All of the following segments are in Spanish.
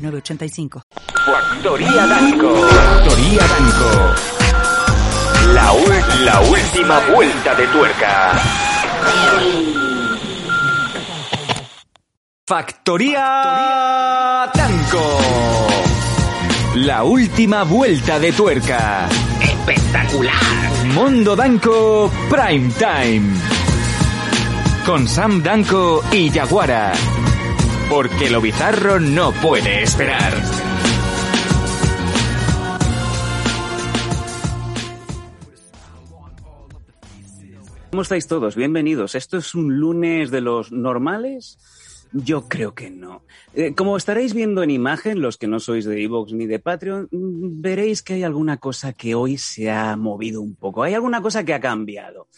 906985. Factoría Danco. Factoría Danco. La, la última vuelta de tuerca. Factoría Danco. La última vuelta de tuerca. Espectacular. Mundo Danco Prime Time. Con Sam Danco y Yaguara. Porque lo bizarro no puede esperar. ¿Cómo estáis todos? Bienvenidos. ¿Esto es un lunes de los normales? Yo creo que no. Eh, como estaréis viendo en imagen, los que no sois de Evox ni de Patreon, mm, veréis que hay alguna cosa que hoy se ha movido un poco. Hay alguna cosa que ha cambiado.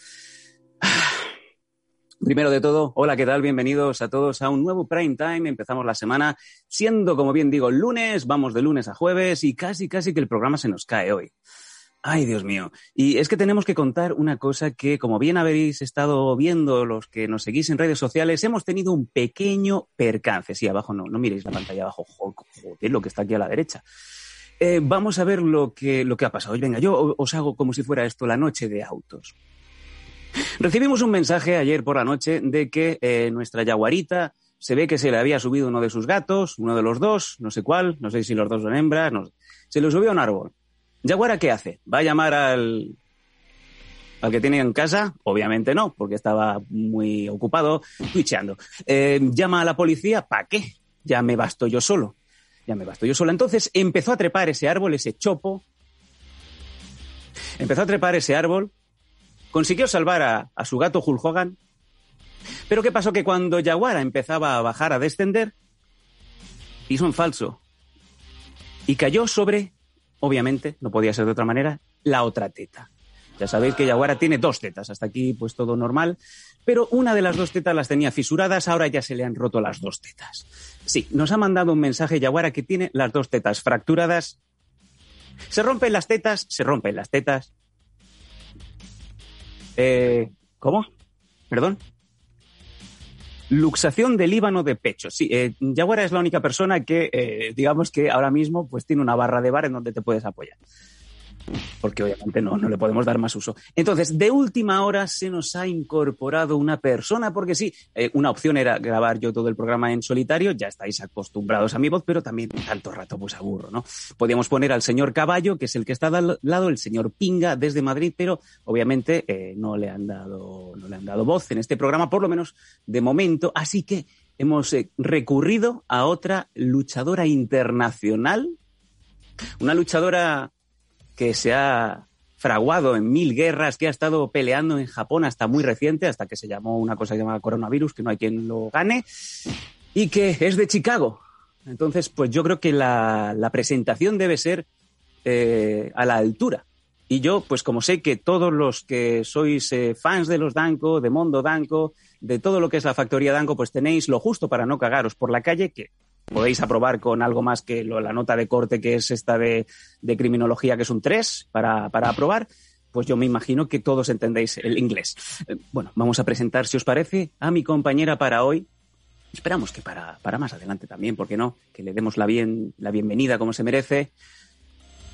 Primero de todo, hola, ¿qué tal? Bienvenidos a todos a un nuevo Prime Time. Empezamos la semana siendo, como bien digo, lunes, vamos de lunes a jueves y casi, casi que el programa se nos cae hoy. Ay, Dios mío. Y es que tenemos que contar una cosa que, como bien habéis estado viendo los que nos seguís en redes sociales, hemos tenido un pequeño percance. Sí, abajo no, no miréis la pantalla abajo, jo- joder, lo que está aquí a la derecha. Eh, vamos a ver lo que, lo que ha pasado. Venga, yo os hago como si fuera esto la noche de autos. Recibimos un mensaje ayer por la noche de que eh, nuestra yaguarita se ve que se le había subido uno de sus gatos, uno de los dos, no sé cuál, no sé si los dos son hembras, no sé. se lo subió a un árbol. Yaguara, ¿qué hace? ¿Va a llamar al, al que tiene en casa? Obviamente no, porque estaba muy ocupado twitcheando. Eh, ¿Llama a la policía? ¿Para qué? Ya me basto yo solo. Ya me basto yo solo. Entonces empezó a trepar ese árbol, ese chopo. Empezó a trepar ese árbol. Consiguió salvar a, a su gato Hulk Hogan. Pero ¿qué pasó? Que cuando Yaguara empezaba a bajar, a descender, hizo un falso. Y cayó sobre obviamente, no podía ser de otra manera, la otra teta. Ya sabéis que Yaguara tiene dos tetas, hasta aquí pues todo normal, pero una de las dos tetas las tenía fisuradas, ahora ya se le han roto las dos tetas. Sí, nos ha mandado un mensaje Yaguara que tiene las dos tetas fracturadas. Se rompen las tetas, se rompen las tetas. Eh, ¿Cómo? ¿Perdón? Luxación del Líbano de pecho. Sí, eh, Yaguara es la única persona que, eh, digamos que ahora mismo, pues tiene una barra de bar en donde te puedes apoyar. Porque obviamente no, no le podemos dar más uso. Entonces, de última hora se nos ha incorporado una persona, porque sí, eh, una opción era grabar yo todo el programa en solitario, ya estáis acostumbrados a mi voz, pero también tanto rato pues aburro, ¿no? Podíamos poner al señor Caballo, que es el que está al lado, el señor Pinga desde Madrid, pero obviamente eh, no le han dado, no le han dado voz en este programa, por lo menos de momento, así que hemos eh, recurrido a otra luchadora internacional, una luchadora que se ha fraguado en mil guerras, que ha estado peleando en Japón hasta muy reciente, hasta que se llamó una cosa llamada coronavirus, que no hay quien lo gane, y que es de Chicago. Entonces, pues yo creo que la, presentación debe ser eh, a la altura. Y yo, pues como sé que todos los que sois eh, fans de los Danco, de Mondo Danco, de todo lo que es la factoría Danco, pues tenéis lo justo para no cagaros por la calle, que podéis aprobar con algo más que lo- la nota de corte que es esta de, de criminología, que es un 3 para, para aprobar, pues yo me imagino que todos entendéis el inglés. Eh, Bueno, vamos a presentar, si os parece, a mi compañera para hoy. Esperamos que para, para más adelante también, ¿por qué no? Que le demos la, bien, la bienvenida como se merece.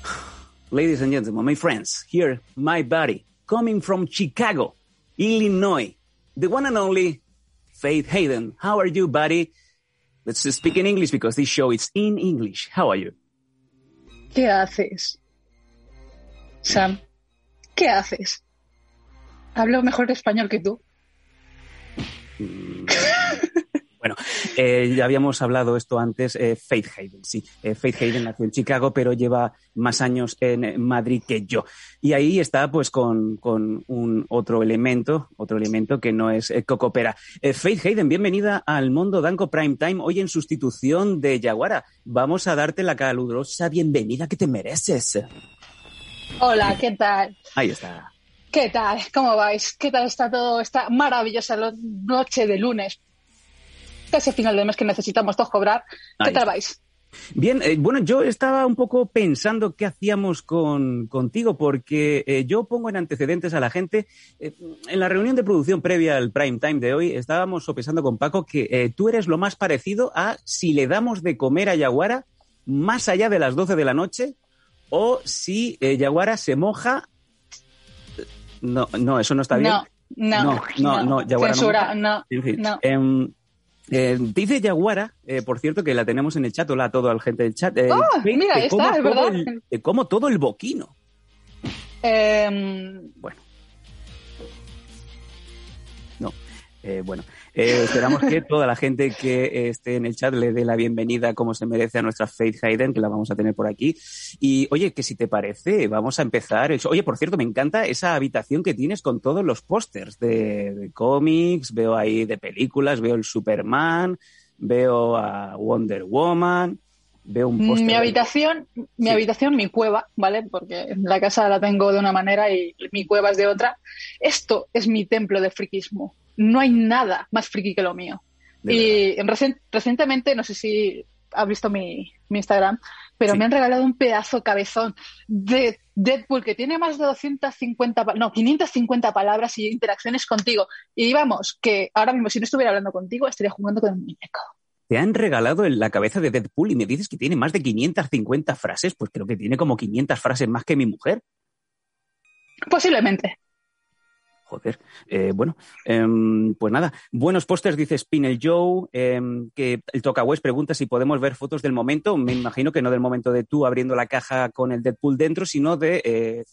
Ladies and gentlemen, my friends, here, my buddy, coming from Chicago, Illinois, the one and only Faith Hayden. How are you, buddy? Let's speak in English because this show is in English. How are you? ¿Qué haces? Sam, ¿qué haces? Hablo mejor español que tú. Bueno, Bueno, eh, ya habíamos hablado esto antes, eh, Faith Hayden, sí. Eh, Faith Hayden nació en Chicago, pero lleva más años en Madrid que yo. Y ahí está, pues, con, con un otro elemento, otro elemento que no es Cocopera. Faith Hayden, bienvenida al Mundo Danco Prime Time, hoy en sustitución de Yaguara. Vamos a darte la calurosa bienvenida que te mereces. Hola, ¿qué tal? Ahí está. ¿Qué tal? ¿Cómo vais? ¿Qué tal está todo esta maravillosa noche de lunes? Casi final del mes que necesitamos todos cobrar. ¿Qué tal vais? Bien, eh, bueno, yo estaba un poco pensando qué hacíamos con, contigo, porque eh, yo pongo en antecedentes a la gente. Eh, en la reunión de producción previa al prime time de hoy, estábamos sopesando con Paco que tú eres lo más parecido a si le damos de comer a Yaguara más allá de las 12 de la noche o si Yaguara se moja no, no, eso no está bien. No, no, no, no, Yaguara Censura, no. En fin. Em, eh, dice Yaguara, eh, por cierto, que la tenemos en el chat, hola a toda la gente del chat. Eh, oh, mira, está, es verdad. como todo el boquino. Em, bueno. No. Eh, bueno, eh, esperamos que toda la gente que esté en el chat le dé la bienvenida como se merece a nuestra Faith Hayden, que la vamos a tener por aquí. Y oye, que si te parece, vamos a empezar. Oye, por cierto, me encanta esa habitación que tienes con todos los pósters de, cómics, veo ahí de películas, veo el Superman, veo a Wonder Woman. Veo un póster. Mi habitación, mi habitación, mi cueva, ¿vale? Porque la casa la tengo de una manera y mi cueva es de otra. Esto es mi templo de friquismo no hay nada más friki que lo mío. y recientemente, no sé si has visto mi, Instagram, pero me han regalado un pedazo cabezón de Deadpool que tiene más de 250, no, 550 palabras y interacciones contigo. Y vamos, que ahora mismo si no estuviera hablando contigo estaría jugando con un muñeco. Te han regalado la cabeza de Deadpool y me dices que tiene más de 550 frases, pues creo que tiene como 500 frases más que mi mujer. Posiblemente. Joder. Eh, bueno, em, pues nada. Buenos pósters, dice Spinel Joe. Em, que el Tocawes pregunta si podemos ver fotos del momento. Me imagino que no del momento de tú abriendo la caja con el Deadpool dentro, sino de eh,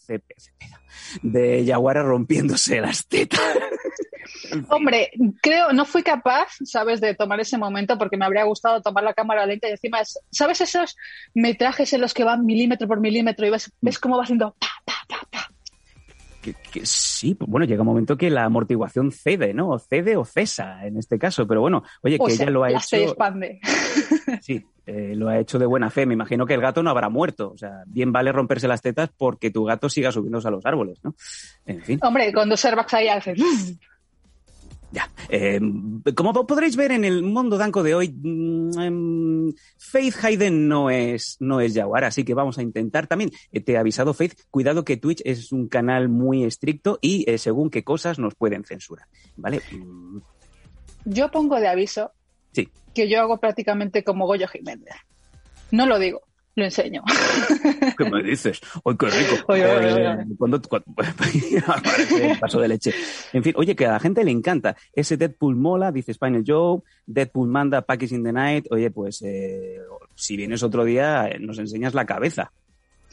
de Yaguara rompiéndose las tetas. Hombre, creo, no fui capaz, ¿sabes?, de tomar ese momento porque me habría gustado tomar la cámara lenta y encima, ¿sabes esos metrajes en los que van milímetro por milímetro y ves, ves cómo va haciendo pa, pa, pa, pa? Que, sí, pues bueno, llega un momento que la amortiguación cede, ¿no? O cede o cesa en este caso, pero bueno, oye, que ella lo ha hecho. Se expande. Sí, eh, lo ha hecho de buena fe. Me imagino que el gato no habrá muerto. O sea, bien vale romperse las tetas porque tu gato siga subiéndose a los árboles, ¿no? En fin. Hombre, cuando Servax ahí hace. Ya. Eh, como podréis ver en el mundo danco de hoy, mm, em, Faith Hayden no es, no es Jaguar, así que vamos a intentar también. Eh, te he avisado, Faith, cuidado que Twitch es un canal muy estricto y eh, según qué cosas nos pueden censurar. ¿Vale? Mm. Yo pongo de aviso sí. que yo hago prácticamente como Goyo Jiménez. No lo digo, lo enseño. ¿Qué me dices? ¡Ay, qué rico! Oye, cuando, aparece el paso de leche. En fin, oye, que a la gente le encanta. Ese Deadpool mola, dice Spinal Joe. Deadpool manda Package in the Night. Oye, pues eh, si vienes otro día, eh, nos enseñas la cabeza.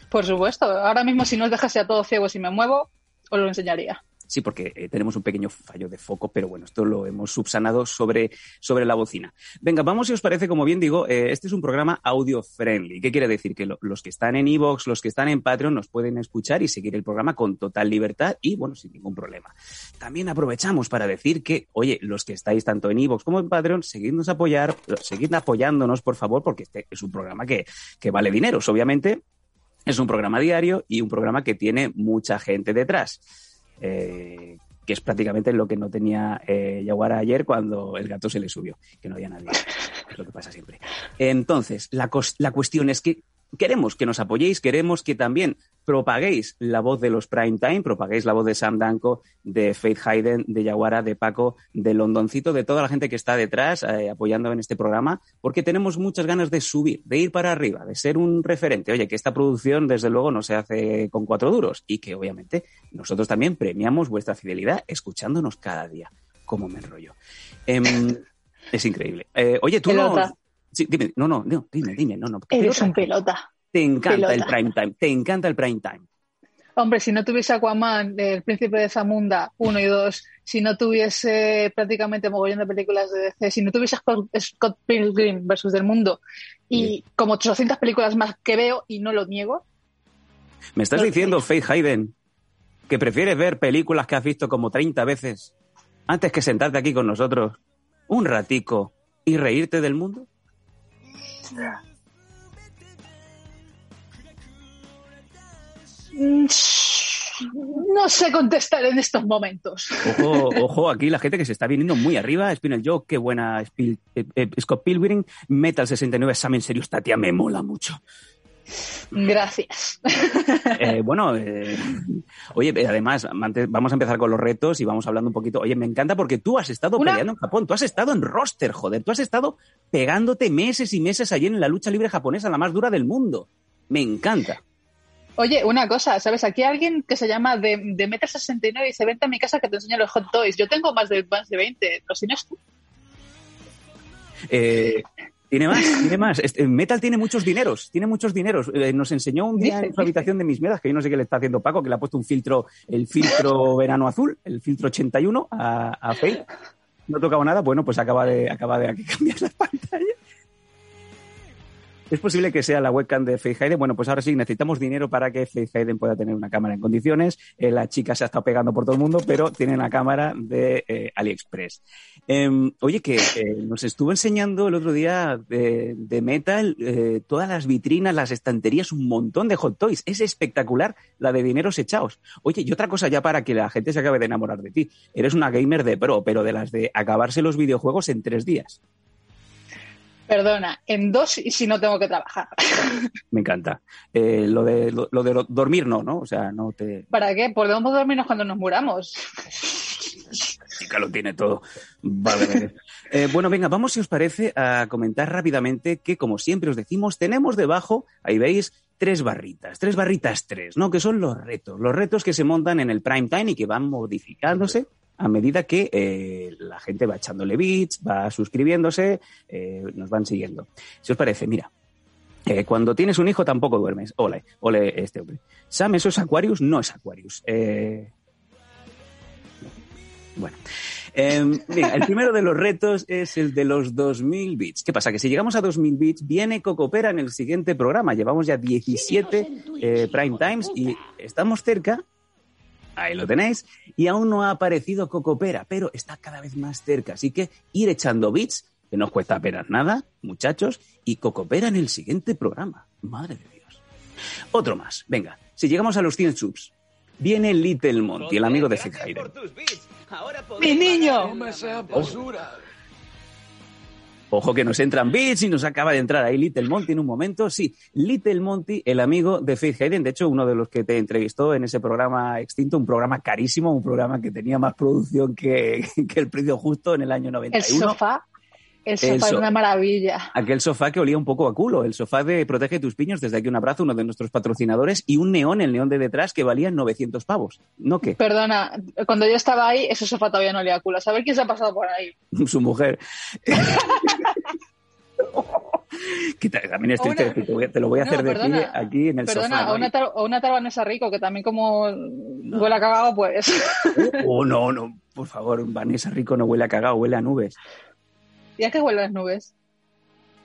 Por supuesto. Ahora mismo, si nos dejas a todos ciegos y me muevo, os lo enseñaría. Sí, porque eh, tenemos un pequeño fallo de foco, pero bueno, esto lo hemos subsanado sobre, sobre la bocina. Venga, vamos si os parece, como bien digo, eh, este es un programa audio friendly. ¿Qué quiere decir? Que los que están en Evox, los que están en Patreon, nos pueden escuchar y seguir el programa con total libertad y, bueno, sin ningún problema. También aprovechamos para decir que, oye, los que estáis tanto en Evox como en Patreon, seguidnos apoyar, seguid apoyándonos, por favor, porque este es un programa que, que vale dinero. Obviamente, es un programa diario y un programa que tiene mucha gente detrás. Eh, que es prácticamente lo que no tenía eh, Yaguara ayer cuando el gato se le subió, que no había nadie. Es lo que pasa siempre. Entonces, la, la cuestión es que queremos que nos apoyéis, queremos que también propaguéis la voz de los prime time, propaguéis la voz de Sam Danko, de Faith Hayden, de Yaguara, de Paco, de Londoncito, de toda la gente que está detrás eh, apoyando en este programa, porque tenemos muchas ganas de subir, de ir para arriba, de ser un referente. Oye, que esta producción, desde luego, no se hace con cuatro duros y que, obviamente, nosotros también premiamos vuestra fidelidad escuchándonos cada día. como me enrollo? Em, es increíble. Eh, oye, tú no... Sí, dime, no, no, no, dime, dime, no, no. Eres un pelota. Te encanta el prime time, te encanta el prime time. Hombre, si no tuviese Aquaman, El Príncipe de Zamunda 1 y 2, si no tuviese prácticamente mogollón de películas de DC, si no tuviese Scott Pilgrim versus Del Mundo y como 800 películas más que veo y no lo niego. ¿Me estás diciendo, Faith Hayden, que prefieres ver películas que has visto como 30 veces antes que sentarte aquí con nosotros un ratico y reírte del mundo? Mm, no sé contestar en estos momentos. Ojo, ojo, aquí la gente que se está viniendo muy arriba. Spinel Joe, qué buena. Eh, eh, Scott Pilgrim, Metal 69, examen serio, esta tía me mola mucho. Gracias. Eh, bueno, oye, además, vamos a empezar con los retos y vamos hablando un poquito. Oye, me encanta porque tú has estado peleando en Japón, tú has estado en roster, joder, tú has estado pegándote meses y meses allí en la lucha libre japonesa, la más dura del mundo. Me encanta. Oye, una cosa, ¿sabes? Aquí hay alguien que se llama de, de Meter 69 y se vente a mi casa que te enseña los hot toys. Yo tengo más de, más de 20. ¿Los tienes tú? Eh, tiene más, tiene más. Este, Metal tiene muchos dineros, tiene muchos dineros. Eh, nos enseñó un día en su habitación de mis medas, que yo no sé qué le está haciendo Paco, que le ha puesto un filtro, el filtro verano azul, el filtro 81 a, a Faye. No tocaba nada, bueno, pues acaba de, acaba de aquí cambiar la pantalla. ¿Es posible que sea la webcam de Faith Hayden? Bueno, pues ahora sí, necesitamos dinero para que Faith Hayden pueda tener una cámara en condiciones. Eh, la chica se ha estado pegando por todo el mundo, pero tiene una cámara de eh, AliExpress. Em, oye, que eh, nos estuvo enseñando el otro día de, Metal todas las vitrinas, las estanterías, un montón de hot toys. Es espectacular la de dineros echados. Oye, y otra cosa ya para que la gente se acabe de enamorar de ti. Eres una gamer de pro, pero de las de acabarse los videojuegos en tres días. Perdona, en dos y si no tengo que trabajar. Me encanta. Eh, lo, de, lo, de dormir no, ¿no? O sea, no te... ¿Para qué? Podemos dormirnos cuando nos muramos. chica lo tiene todo. Eh, bueno, venga, vamos, si os parece, a comentar rápidamente que, como siempre os decimos, tenemos debajo, ahí veis, tres barritas, tres barritas tres, ¿no? Que son los retos, los retos que se montan en el prime time y que van modificándose a medida que eh, la gente va echándole bits, va suscribiéndose, eh, nos van siguiendo. Si os parece, mira, eh, cuando tienes un hijo tampoco duermes. Ole, ole este hombre. Sam, ¿eso es Aquarius? No es Aquarius. Bueno. Em, el primero de los retos es el de los 2.000 bits. ¿Qué pasa? Que si llegamos a 2.000 bits, viene Cocopera en el siguiente programa. Llevamos ya 17 prime times y estamos cerca Ahí lo tenéis. Y aún no ha aparecido Cocopera, pero está cada vez más cerca. Así que ir echando bits, que no os cuesta apenas nada, muchachos, y Cocopera en el siguiente programa. Madre de Dios. Otro más. Venga, si llegamos a los 100 subs, viene Little Monty, el amigo de Fig ¡Mi niño! Ojo que nos entran bits y nos acaba de entrar ahí Little Monty en un momento. Sí, Little Monty, el amigo de Faith Hayden, de hecho, uno de los que te entrevistó en ese programa extinto, un programa carísimo, un programa que tenía más producción que, que el precio justo en el año 91. El sofá el sofá es una maravilla. Aquel sofá que olía un poco a culo, el sofá de Protege tus piños, desde aquí un abrazo, uno de nuestros patrocinadores, y un neón, el neón de detrás, que valía 900 pavos. ¿No qué? Perdona, cuando yo estaba ahí, ese sofá todavía no olía a culo. A saber quién se ha pasado por ahí. Su mujer. también es triste, te, lo voy a hacer de pie aquí en el perdona, sofá. O una, tar, o una tarbanesa rico, que también como huele a cagado, pues... Oh, no, no, por favor, Vanessa Rico no huele a cagado, huele a nubes. ¿Y a qué huelen las nubes?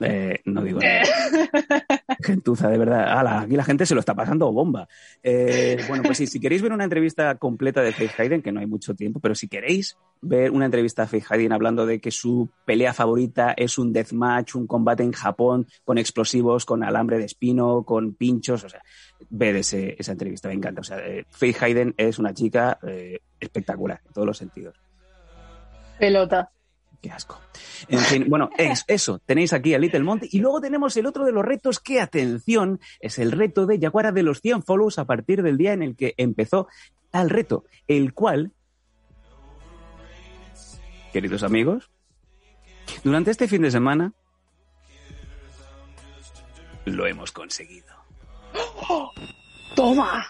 Eh, no digo nada. Gentuza, de verdad. aquí la gente se lo está pasando bomba. Eh, bueno, pues sí, si queréis ver una entrevista completa de Faith Hayden, que no hay mucho tiempo, pero si queréis ver una entrevista a Faith Hayden hablando de que su pelea favorita es un deathmatch, un combate en Japón con explosivos, con alambre de espino, con pinchos, o sea, ver ese, esa entrevista, me encanta. O sea, eh, Faith Hayden es una chica espectacular en todos los sentidos. Pelota. Qué asco. En fin, bueno, es eso. Tenéis aquí a Little Monty. Y luego tenemos el otro de los retos que, atención, es el reto de Yaguara de los 100 follows a partir del día en el que empezó tal reto, el cual, queridos amigos, durante este fin de semana lo hemos conseguido. ¡Toma!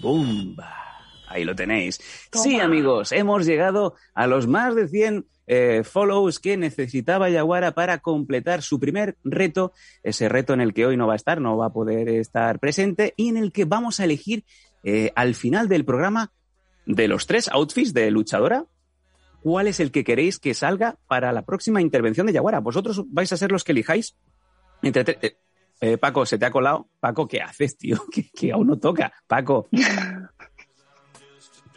¡Bomba! Ahí lo tenéis. Sí, amigos, hemos llegado a los más de 100 eh, follows que necesitaba Yaguara para completar su primer reto, ese reto en el que hoy no va a estar, no va a poder estar presente y en el que vamos a elegir eh, al final del programa de los tres outfits de luchadora, cuál es el que queréis que salga para la próxima intervención de Yaguara. Vosotros vais a ser los que elijáis. Entre eh, Paco, se te ha colado. Paco, ¿qué haces, tío? Que, aún no toca. Paco.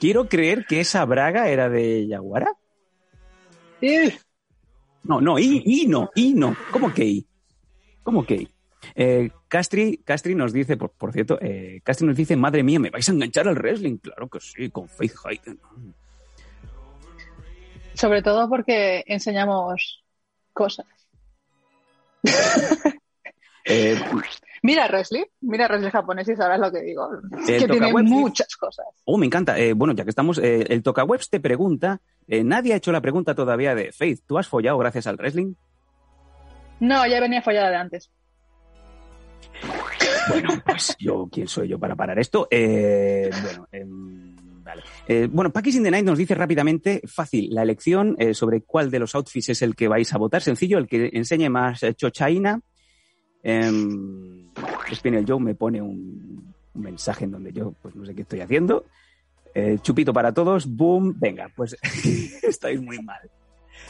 Quiero creer que esa braga era de Yaguara. No, no, y, y no, y no. ¿Cómo que y? ¿Cómo que y? Eh, Castri, Castri nos dice, por, por cierto, eh, Castri nos dice, madre mía, ¿me vais a enganchar al wrestling? Claro que sí, con Faith Hayden. Sobre todo porque enseñamos cosas. Eh, mira wrestling, mira wrestling japonés y sabrás lo que digo. que tiene muchas cosas. Oh, me encanta. Eh, bueno, ya que estamos, eh, el Tocawebs te pregunta, nadie ha hecho la pregunta todavía de Faith, ¿tú has follado gracias al wrestling? No, ya venía follada de antes. Bueno, pues yo, ¿quién soy yo para parar esto? bueno, em, vale. bueno, Pakis in the Night nos dice rápidamente, fácil, la elección sobre cuál de los outfits es el que vais a votar. Sencillo, el que enseñe más chochaina Eh, Spinel Joe me pone un, mensaje en donde yo pues no sé qué estoy haciendo. Eh, chupito para todos, boom, venga, pues estáis muy mal.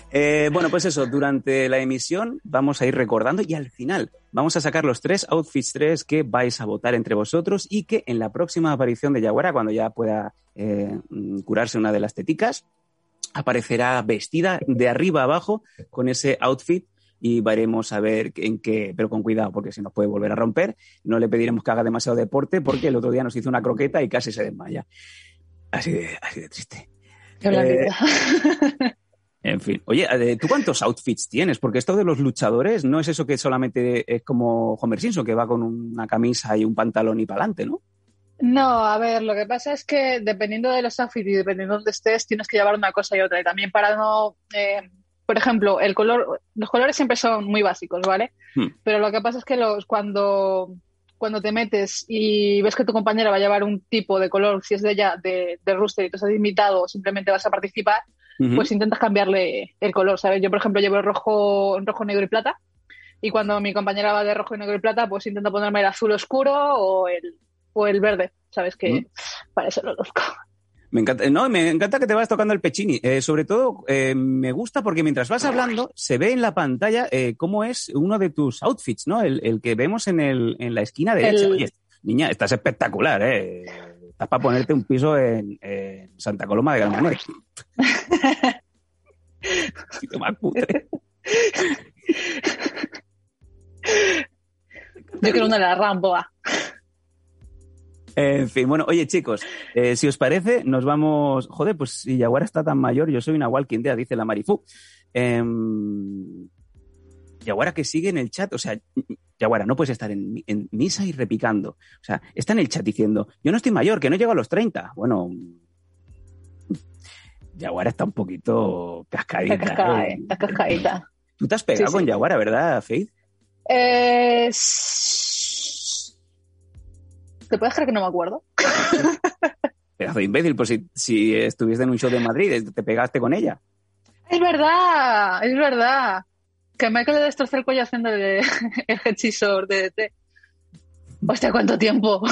Eh, bueno, pues eso, durante la emisión vamos a ir recordando y al final vamos a sacar los tres outfits tres que vais a votar entre vosotros y que en la próxima aparición de Yaguara, cuando ya pueda eh, curarse una de las teticas, aparecerá vestida de arriba abajo con ese outfit y veremos a ver en qué, pero con cuidado, porque si nos puede volver a romper, no le pediremos que haga demasiado deporte, porque el otro día nos hizo una croqueta y casi se desmaya. Así de, así de triste. Eh, en fin, oye, eh, ¿tú cuántos outfits tienes? Porque esto de los luchadores no es eso que solamente es como Homer Simpson, que va con una camisa y un pantalón y para adelante, ¿no? No, a ver, lo que pasa es que dependiendo de los outfits y dependiendo de dónde estés, tienes que llevar una cosa y otra. Y también para no eh, por ejemplo, el color, los colores siempre son muy básicos, ¿vale? Hmm. Pero lo que pasa es que los, cuando, cuando te metes y ves que tu compañera va a llevar un tipo de color, si es de ella, de, de rooster y tú estás invitado o simplemente vas a participar, pues intentas cambiarle el color, ¿sabes? Yo, por ejemplo, llevo el rojo, rojo, negro y plata. Y cuando mi compañera va de rojo, negro y plata, pues intento ponerme el azul oscuro o el, o el verde, ¿sabes? Que hmm. para eso lo luzco. Me encanta, no, me encanta que te vas tocando el pechini. Eh, sobre todo, eh, me gusta porque mientras vas hablando, se ve en la pantalla eh, cómo es uno de tus outfits, ¿no? El, el que vemos en, el, en la esquina derecha. El... Oye, niña, estás espectacular, ¿eh? Estás para ponerte un piso en, en Santa Coloma de Granollers. Yo quiero una de la Ramboa. En fin, bueno, oye chicos, eh, si os parece, nos vamos. Joder, pues si Yaguara está tan mayor, yo soy una walking dead, dice la Marifú. Eh, Yaguara que sigue en el chat, o sea, Yaguara, no puedes estar en, en, misa y repicando. O sea, está en el chat diciendo, yo no estoy mayor, que no llego a los 30. Bueno, Yaguara está un poquito cascadita. Está, cascada, ¿eh? está cascadita. Tú te has pegado sí, con. Yaguara, ¿verdad, Faith? Eh, ¿Te puedes creer que no me acuerdo? Pedazo de imbécil, pues si, si estuviste en un show de Madrid, te pegaste con ella. Es verdad, es verdad. Que Michael le destrozó el cuello haciendo el, el hechisor de DT. Hostia, ¿cuánto tiempo?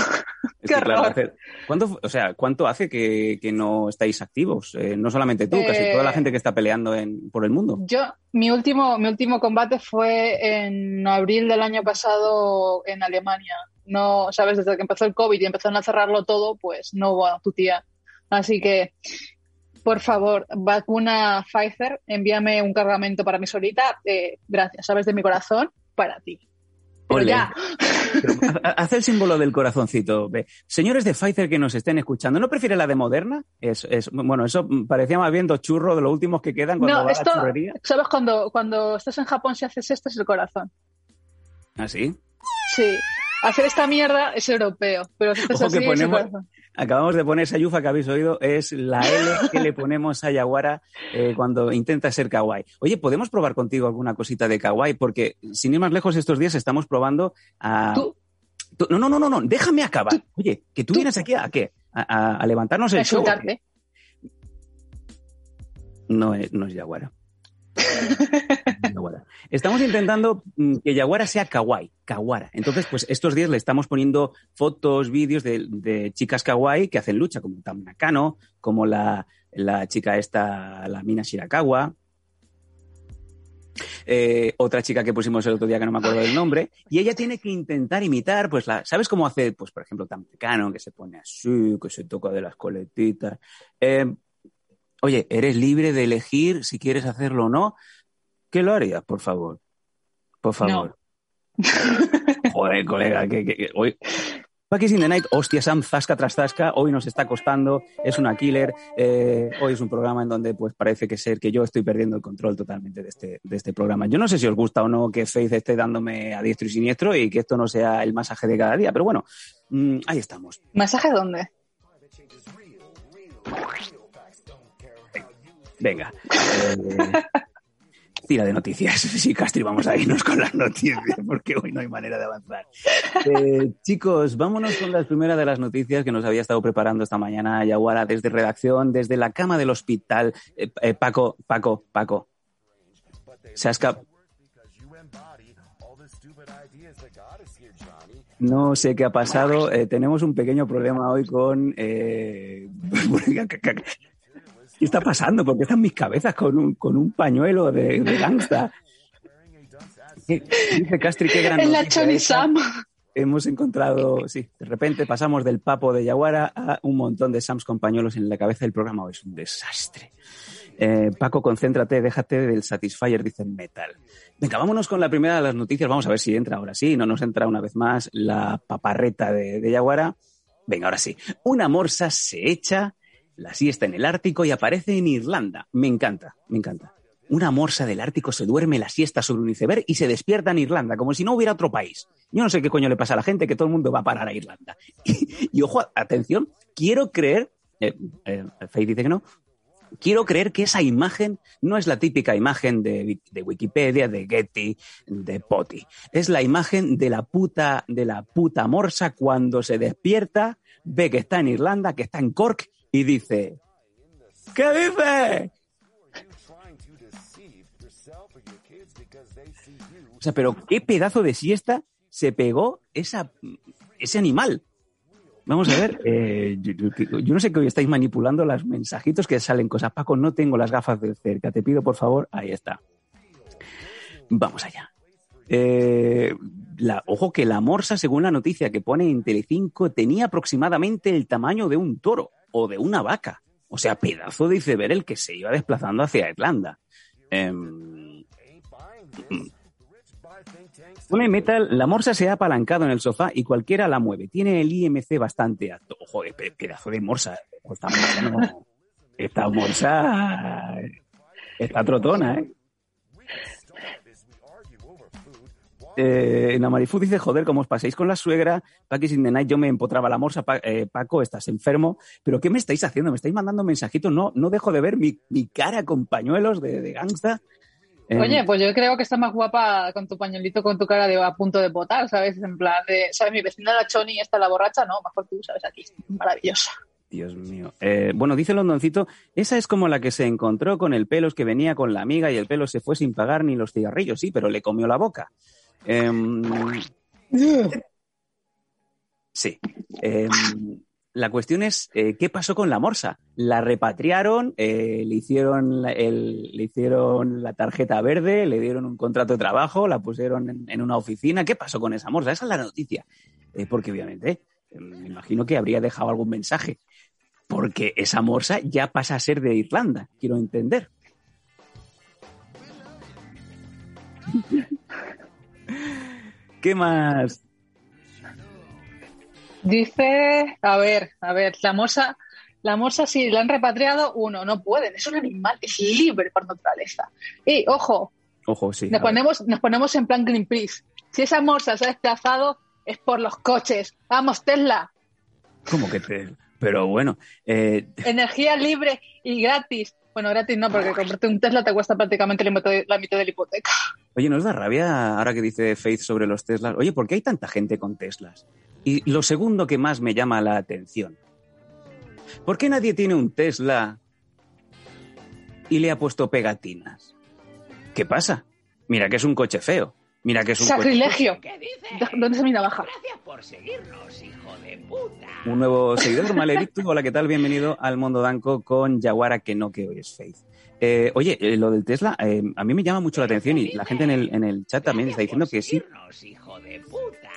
Que, claro, hace, ¿cuánto, o sea, ¿cuánto hace que, que no estáis activos? Eh, no solamente tú, eh, casi toda la gente que está peleando en, por el mundo. Yo, mi último, mi último combate fue en abril del año pasado en Alemania. No, sabes, desde que empezó el COVID y empezaron a cerrarlo todo, pues no hubo tu tía. Así que, por favor, vacuna Pfizer, envíame un cargamento para mi solita. Eh, gracias, sabes, de mi corazón, para ti. Pero, haz el símbolo del corazoncito. Señores de Pfizer que nos estén escuchando, ¿no prefiere la de Moderna? Es, es, bueno, eso parecía más bien dos churros de los últimos que quedan cuando no, va esto, a la churrería. ¿Sabes? Cuando, cuando estás en Japón, si haces esto, es el corazón. ¿Ah, sí? Sí. Hacer esta mierda es europeo, pero si Ojo así, que ponemos, acabamos de poner esa yufa que habéis oído, es la L que le ponemos a Yaguara eh, cuando intenta ser kawaii. Oye, ¿podemos probar contigo alguna cosita de kawaii? Porque sin ir más lejos estos días estamos probando a... ¿Tú? ¿Tú? No, no, no, no, no, déjame acabar. ¿Tú? Oye, que tú, tú, vienes aquí a qué? a, levantarnos el show. No es, no es Yaguara. Estamos intentando mm, que Yaguara sea kawaii, kawara. Entonces, pues estos días le estamos poniendo fotos, vídeos de, chicas kawaii que hacen lucha, como Nakano, como la, chica esta, la Mina Shirakawa, eh, otra chica que pusimos el otro día que no me acuerdo del nombre, y ella tiene que intentar imitar, pues la, ¿sabes cómo hace, pues por ejemplo, Tam Nakano, que se pone así, que se toca de las coletitas? Eh, oye, eres libre de elegir si quieres hacerlo o no. ¿Qué lo harías, por favor? Por favor. Joder, colega, que, hoy. Back in the Night, hostia, Sam, zasca tras zasca, hoy nos está costando, es una killer, eh, hoy es un programa en donde pues parece que ser que yo estoy perdiendo el control totalmente de este, de este programa. Yo no sé si os gusta o no que Faith esté dándome a diestro y siniestro y que esto no sea el masaje de cada día, pero bueno, mm, ahí estamos. ¿Masaje dónde? Venga. Eh, tira de noticias. Sí, Castri, vamos a irnos con las noticias porque hoy no hay manera de avanzar. Eh, chicos, vámonos con la primera de las noticias que nos había estado preparando esta mañana Yaguara desde redacción, desde la cama del hospital. Eh, Paco, Paco, Paco. Se No sé qué ha pasado. tenemos un pequeño problema hoy con. ¿Qué está pasando? ¿Por qué están mis cabezas con un, con un pañuelo de, de gangsta? Dice Castri, qué gran En la Hemos encontrado, sí, de repente pasamos del papo de Yaguara a un montón de Sams con pañuelos en la cabeza. El programa es un desastre. Eh, Paco, concéntrate, déjate del Satisfyer, dice Metal. Venga, vámonos con la primera de las noticias. Vamos a ver si entra ahora sí. No nos entra una vez más la paparreta de, de Yaguara. Venga, ahora sí. Una morsa se echa la siesta en el Ártico y aparece en Irlanda. Me encanta, me encanta. Una morsa del Ártico se duerme la siesta sobre un iceberg y se despierta en Irlanda, como si no hubiera otro país. Yo no sé qué coño le pasa a la gente, que todo el mundo va a parar a Irlanda. Y, ojo, atención, quiero creer, eh, eh dice que no, quiero creer que esa imagen no es la típica imagen de, Wikipedia, de Getty, de Potty. Es la imagen de la puta, de la puta morsa cuando se despierta, ve que está en Irlanda, que está en Cork y dice, ¿qué dice? O sea, pero qué pedazo de siesta se pegó esa, ese animal. Vamos a ver, eh, yo, no sé que hoy estáis manipulando los mensajitos que salen cosas. Paco, no tengo las gafas de cerca. Te pido, por favor, ahí está. Vamos allá. Eh, ojo que la morsa, según la noticia que pone en Telecinco, tenía aproximadamente el tamaño de un toro o de una vaca. O sea, pedazo de iceberg el que se iba desplazando hacia Irlanda. Eh, Metal, la morsa se ha apalancado en el sofá y cualquiera la mueve. Tiene el IMC bastante alto. Ojo, pedazo de morsa. Esta morsa, está trotona, ¿eh? Eh, Namarifu dice, joder, como os paséis con la suegra, Paquis in the night, yo me empotraba la morsa, eh, Paco, estás enfermo, pero ¿qué me estáis haciendo? ¿Me estáis mandando mensajitos? No, no dejo de ver mi, cara con pañuelos de, gangsta. Eh, Oye, pues yo creo que está más guapa con tu pañuelito, con tu cara de a punto de botar, ¿sabes? En plan de, ¿sabes? Mi vecina la Choni está la borracha, no, mejor tú, ¿sabes? Aquí, maravillosa. Dios mío. bueno, dice Londoncito, esa es como la que se encontró con el pelos que venía con la amiga y el pelo se fue sin pagar ni los cigarrillos, sí, pero le comió la boca. Em, sí. Em, la cuestión es, eh, ¿qué pasó con la morsa? La repatriaron, eh, le, hicieron le hicieron la tarjeta verde, le dieron un contrato de trabajo, la pusieron en, una oficina. ¿Qué pasó con esa morsa? Esa es la noticia. Eh, porque obviamente, me imagino que habría dejado algún mensaje. Porque esa morsa ya pasa a ser de Irlanda, quiero entender. ¿Qué más? Dice, a ver, a ver, la morsa, la morsa si la han repatriado, uno, no pueden, es un animal, es libre por naturaleza. Y ojo, ojo, sí. Nos ponemos, nos ponemos en plan Greenpeace. Si esa morsa se ha desplazado, es por los coches. Vamos, Tesla. ¿Cómo que? Pero bueno. Eh... Energía libre y gratis. Bueno, gratis no, porque comprarte un Tesla te cuesta prácticamente la mitad de, la, mitad de la hipoteca. Oye, ¿nos da rabia ahora que dice Faith sobre los Teslas? Oye, ¿por qué hay tanta gente con Teslas? Y lo segundo que más me llama la atención, ¿Por qué nadie tiene un Tesla y le ha puesto pegatinas? ¿Qué pasa? Mira que es un coche feo. Mira que es un Sacrilegio. ¿Qué dices? ¿Dónde mira baja? Gracias por seguirnos, hijo de puta. Un nuevo seguidor, Maledictus. Hola, ¿qué tal? Bienvenido al Mundo Danco con Yaguara, que no, que hoy es Faith. Eh, oye, eh, lo del Tesla, eh, a mí me llama mucho la atención y la gente en el, en el chat también está diciendo que sí. Seguirnos, hijo de puta.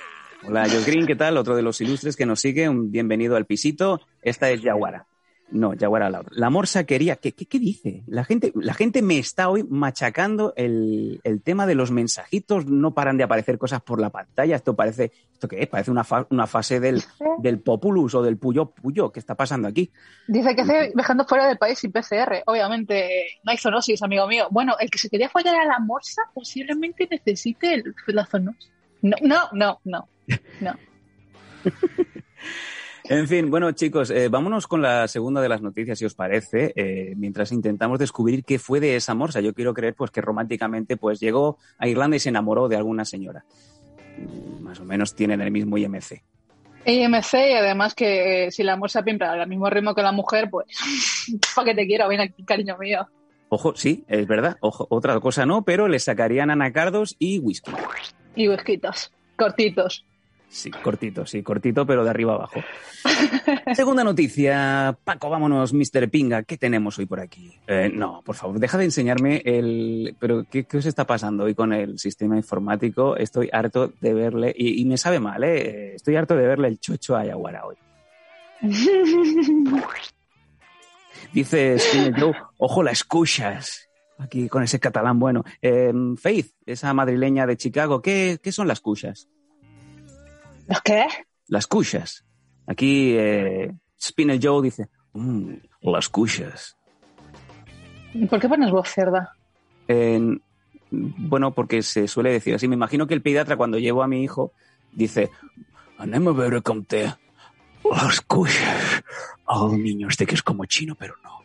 Hola, Josh Green, ¿qué tal? Otro de los ilustres que nos sigue. Un bienvenido al pisito. Esta es Yaguara. No, Yaguara la otra. La morsa quería. ¿Qué, qué, qué dice? La gente, la gente me está hoy machacando el, el tema de los mensajitos. No paran de aparecer cosas por la pantalla. Esto parece. ¿Esto qué es? Parece una, fa- una fase del, del Populus o del Puyo Puyo. ¿Qué está pasando aquí? Dice que hace viajando fuera del país sin PCR. Obviamente, no hay zoonosis, amigo mío. Bueno, el que se quería follar a la morsa posiblemente necesite el, la zoonosis. No, no, no, no. no. En fin, bueno, chicos, eh, vámonos con la segunda de las noticias, si os parece, eh, mientras intentamos descubrir qué fue de esa morsa. Yo quiero creer pues que románticamente pues llegó a Irlanda y se enamoró de alguna señora. Más o menos tienen el mismo IMC. IMC y además que eh, si la morsa pimpla al mismo ritmo que la mujer, pues, para que te quiero, ven aquí, cariño mío. Ojo, sí, es verdad. Ojo, otra cosa no, pero le sacarían anacardos y whisky. Y huesquitos, cortitos. Sí, cortito, sí, cortito, pero de arriba abajo. Segunda noticia. Paco, vámonos, Mr. Pinga. ¿Qué tenemos hoy por aquí? Eh, no, por favor, deja de enseñarme el... Pero, ¿qué, qué os está pasando hoy con el sistema informático? Estoy harto de verle, y, y me sabe mal, ¿eh? Estoy harto de verle el chocho a Yaguara hoy. Dice Joe, ojo, la escuchas. Aquí con ese catalán bueno. Eh, Faith, esa madrileña de Chicago, ¿qué, qué son las cuchas? ¿Los qué? Las cuchas. Aquí eh, Spinel Joe dice, "Mm, las cuchas. ¿Por qué pones voz cerda? En- bueno, porque se suele decir así. Me imagino que el pediatra cuando llevo a mi hijo dice, anem a veure com té las cuchas. al niño este que es como chino, pero no.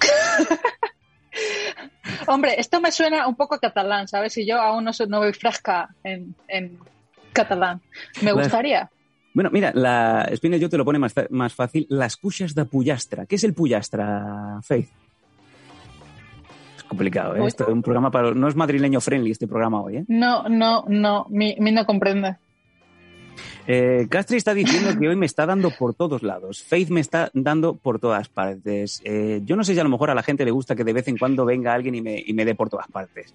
Hombre, esto me suena un poco a catalán, ¿sabes? Y yo aún no, soy, no voy fresca en, en catalán. Me gustaría. Bueno, mira, la Spinel Joe te lo pone más, más fácil. Las cuchas de pullastra. ¿Qué es el pullastra, Faith? Es complicado, ¿eh? Uy. Esto es un programa para... No es madrileño friendly este programa hoy, ¿eh? No, no, no, mi, mi no comprende. Eh, Castri está diciendo que hoy me está dando por todos lados. Faith me está dando por todas partes. Eh, yo no sé si a lo mejor a la gente le gusta que de vez en cuando venga alguien y me, y me dé por todas partes.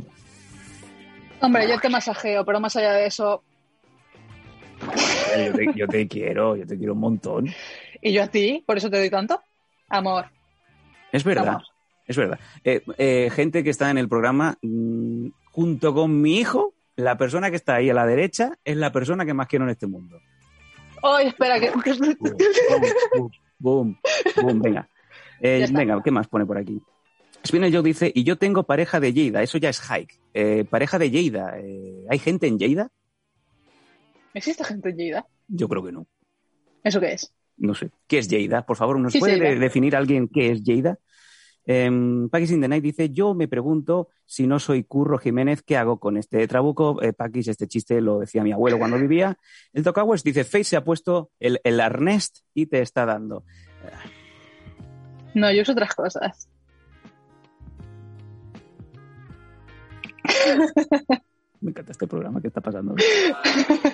Hombre, yo te masajeo, pero más allá de eso, Yo te, yo te quiero, yo te quiero un montón. y yo a ti, por eso te doy tanto. Amor. Es verdad, es verdad. Eh, eh, gente que está en el programa, mm, junto con mi hijo, la persona que está ahí a la derecha es la persona que más quiero en este mundo. Ay, espera, que. Boom, boom, boom, venga. Eh, venga, ¿qué más pone por aquí? Spinel Joe dice, y yo tengo pareja de Lleida, eso ya es hike. Pareja de Lleida, ¿hay gente en Lleida? ¿Existe gente en Lleida? Yo creo que no. ¿Eso qué es? No sé. ¿Qué es Lleida? Por favor, ¿nos ¿Qué es puede Lleida? definir alguien qué es Lleida? Eh, Paquis in the Night dice, yo me pregunto si no soy Curro Jiménez, ¿qué hago con este trabuco? Eh, Paquis, este chiste lo decía mi abuelo cuando vivía. El Tocawes dice, Face se ha puesto el, el arnés y te está dando. No, yo uso otras cosas. Me encanta este programa que está pasando.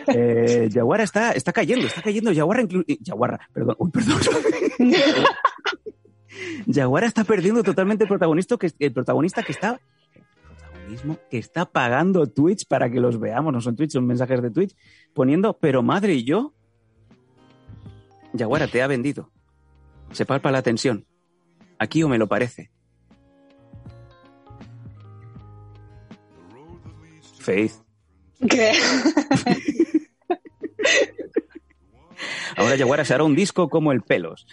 Eh, está, está cayendo, está cayendo. Yaguara, eh, perdón, uy, perdón. Yaguara está perdiendo totalmente el protagonista que, el protagonista que está que está pagando Twitch para que los veamos. No son Twitch, son mensajes de Twitch poniendo, pero madre y yo. Yaguara te ha vendido. Se palpa la tensión. Aquí o me lo parece. Faith. ¿Qué? Ahora Yaguara se hará un disco como el Pelos.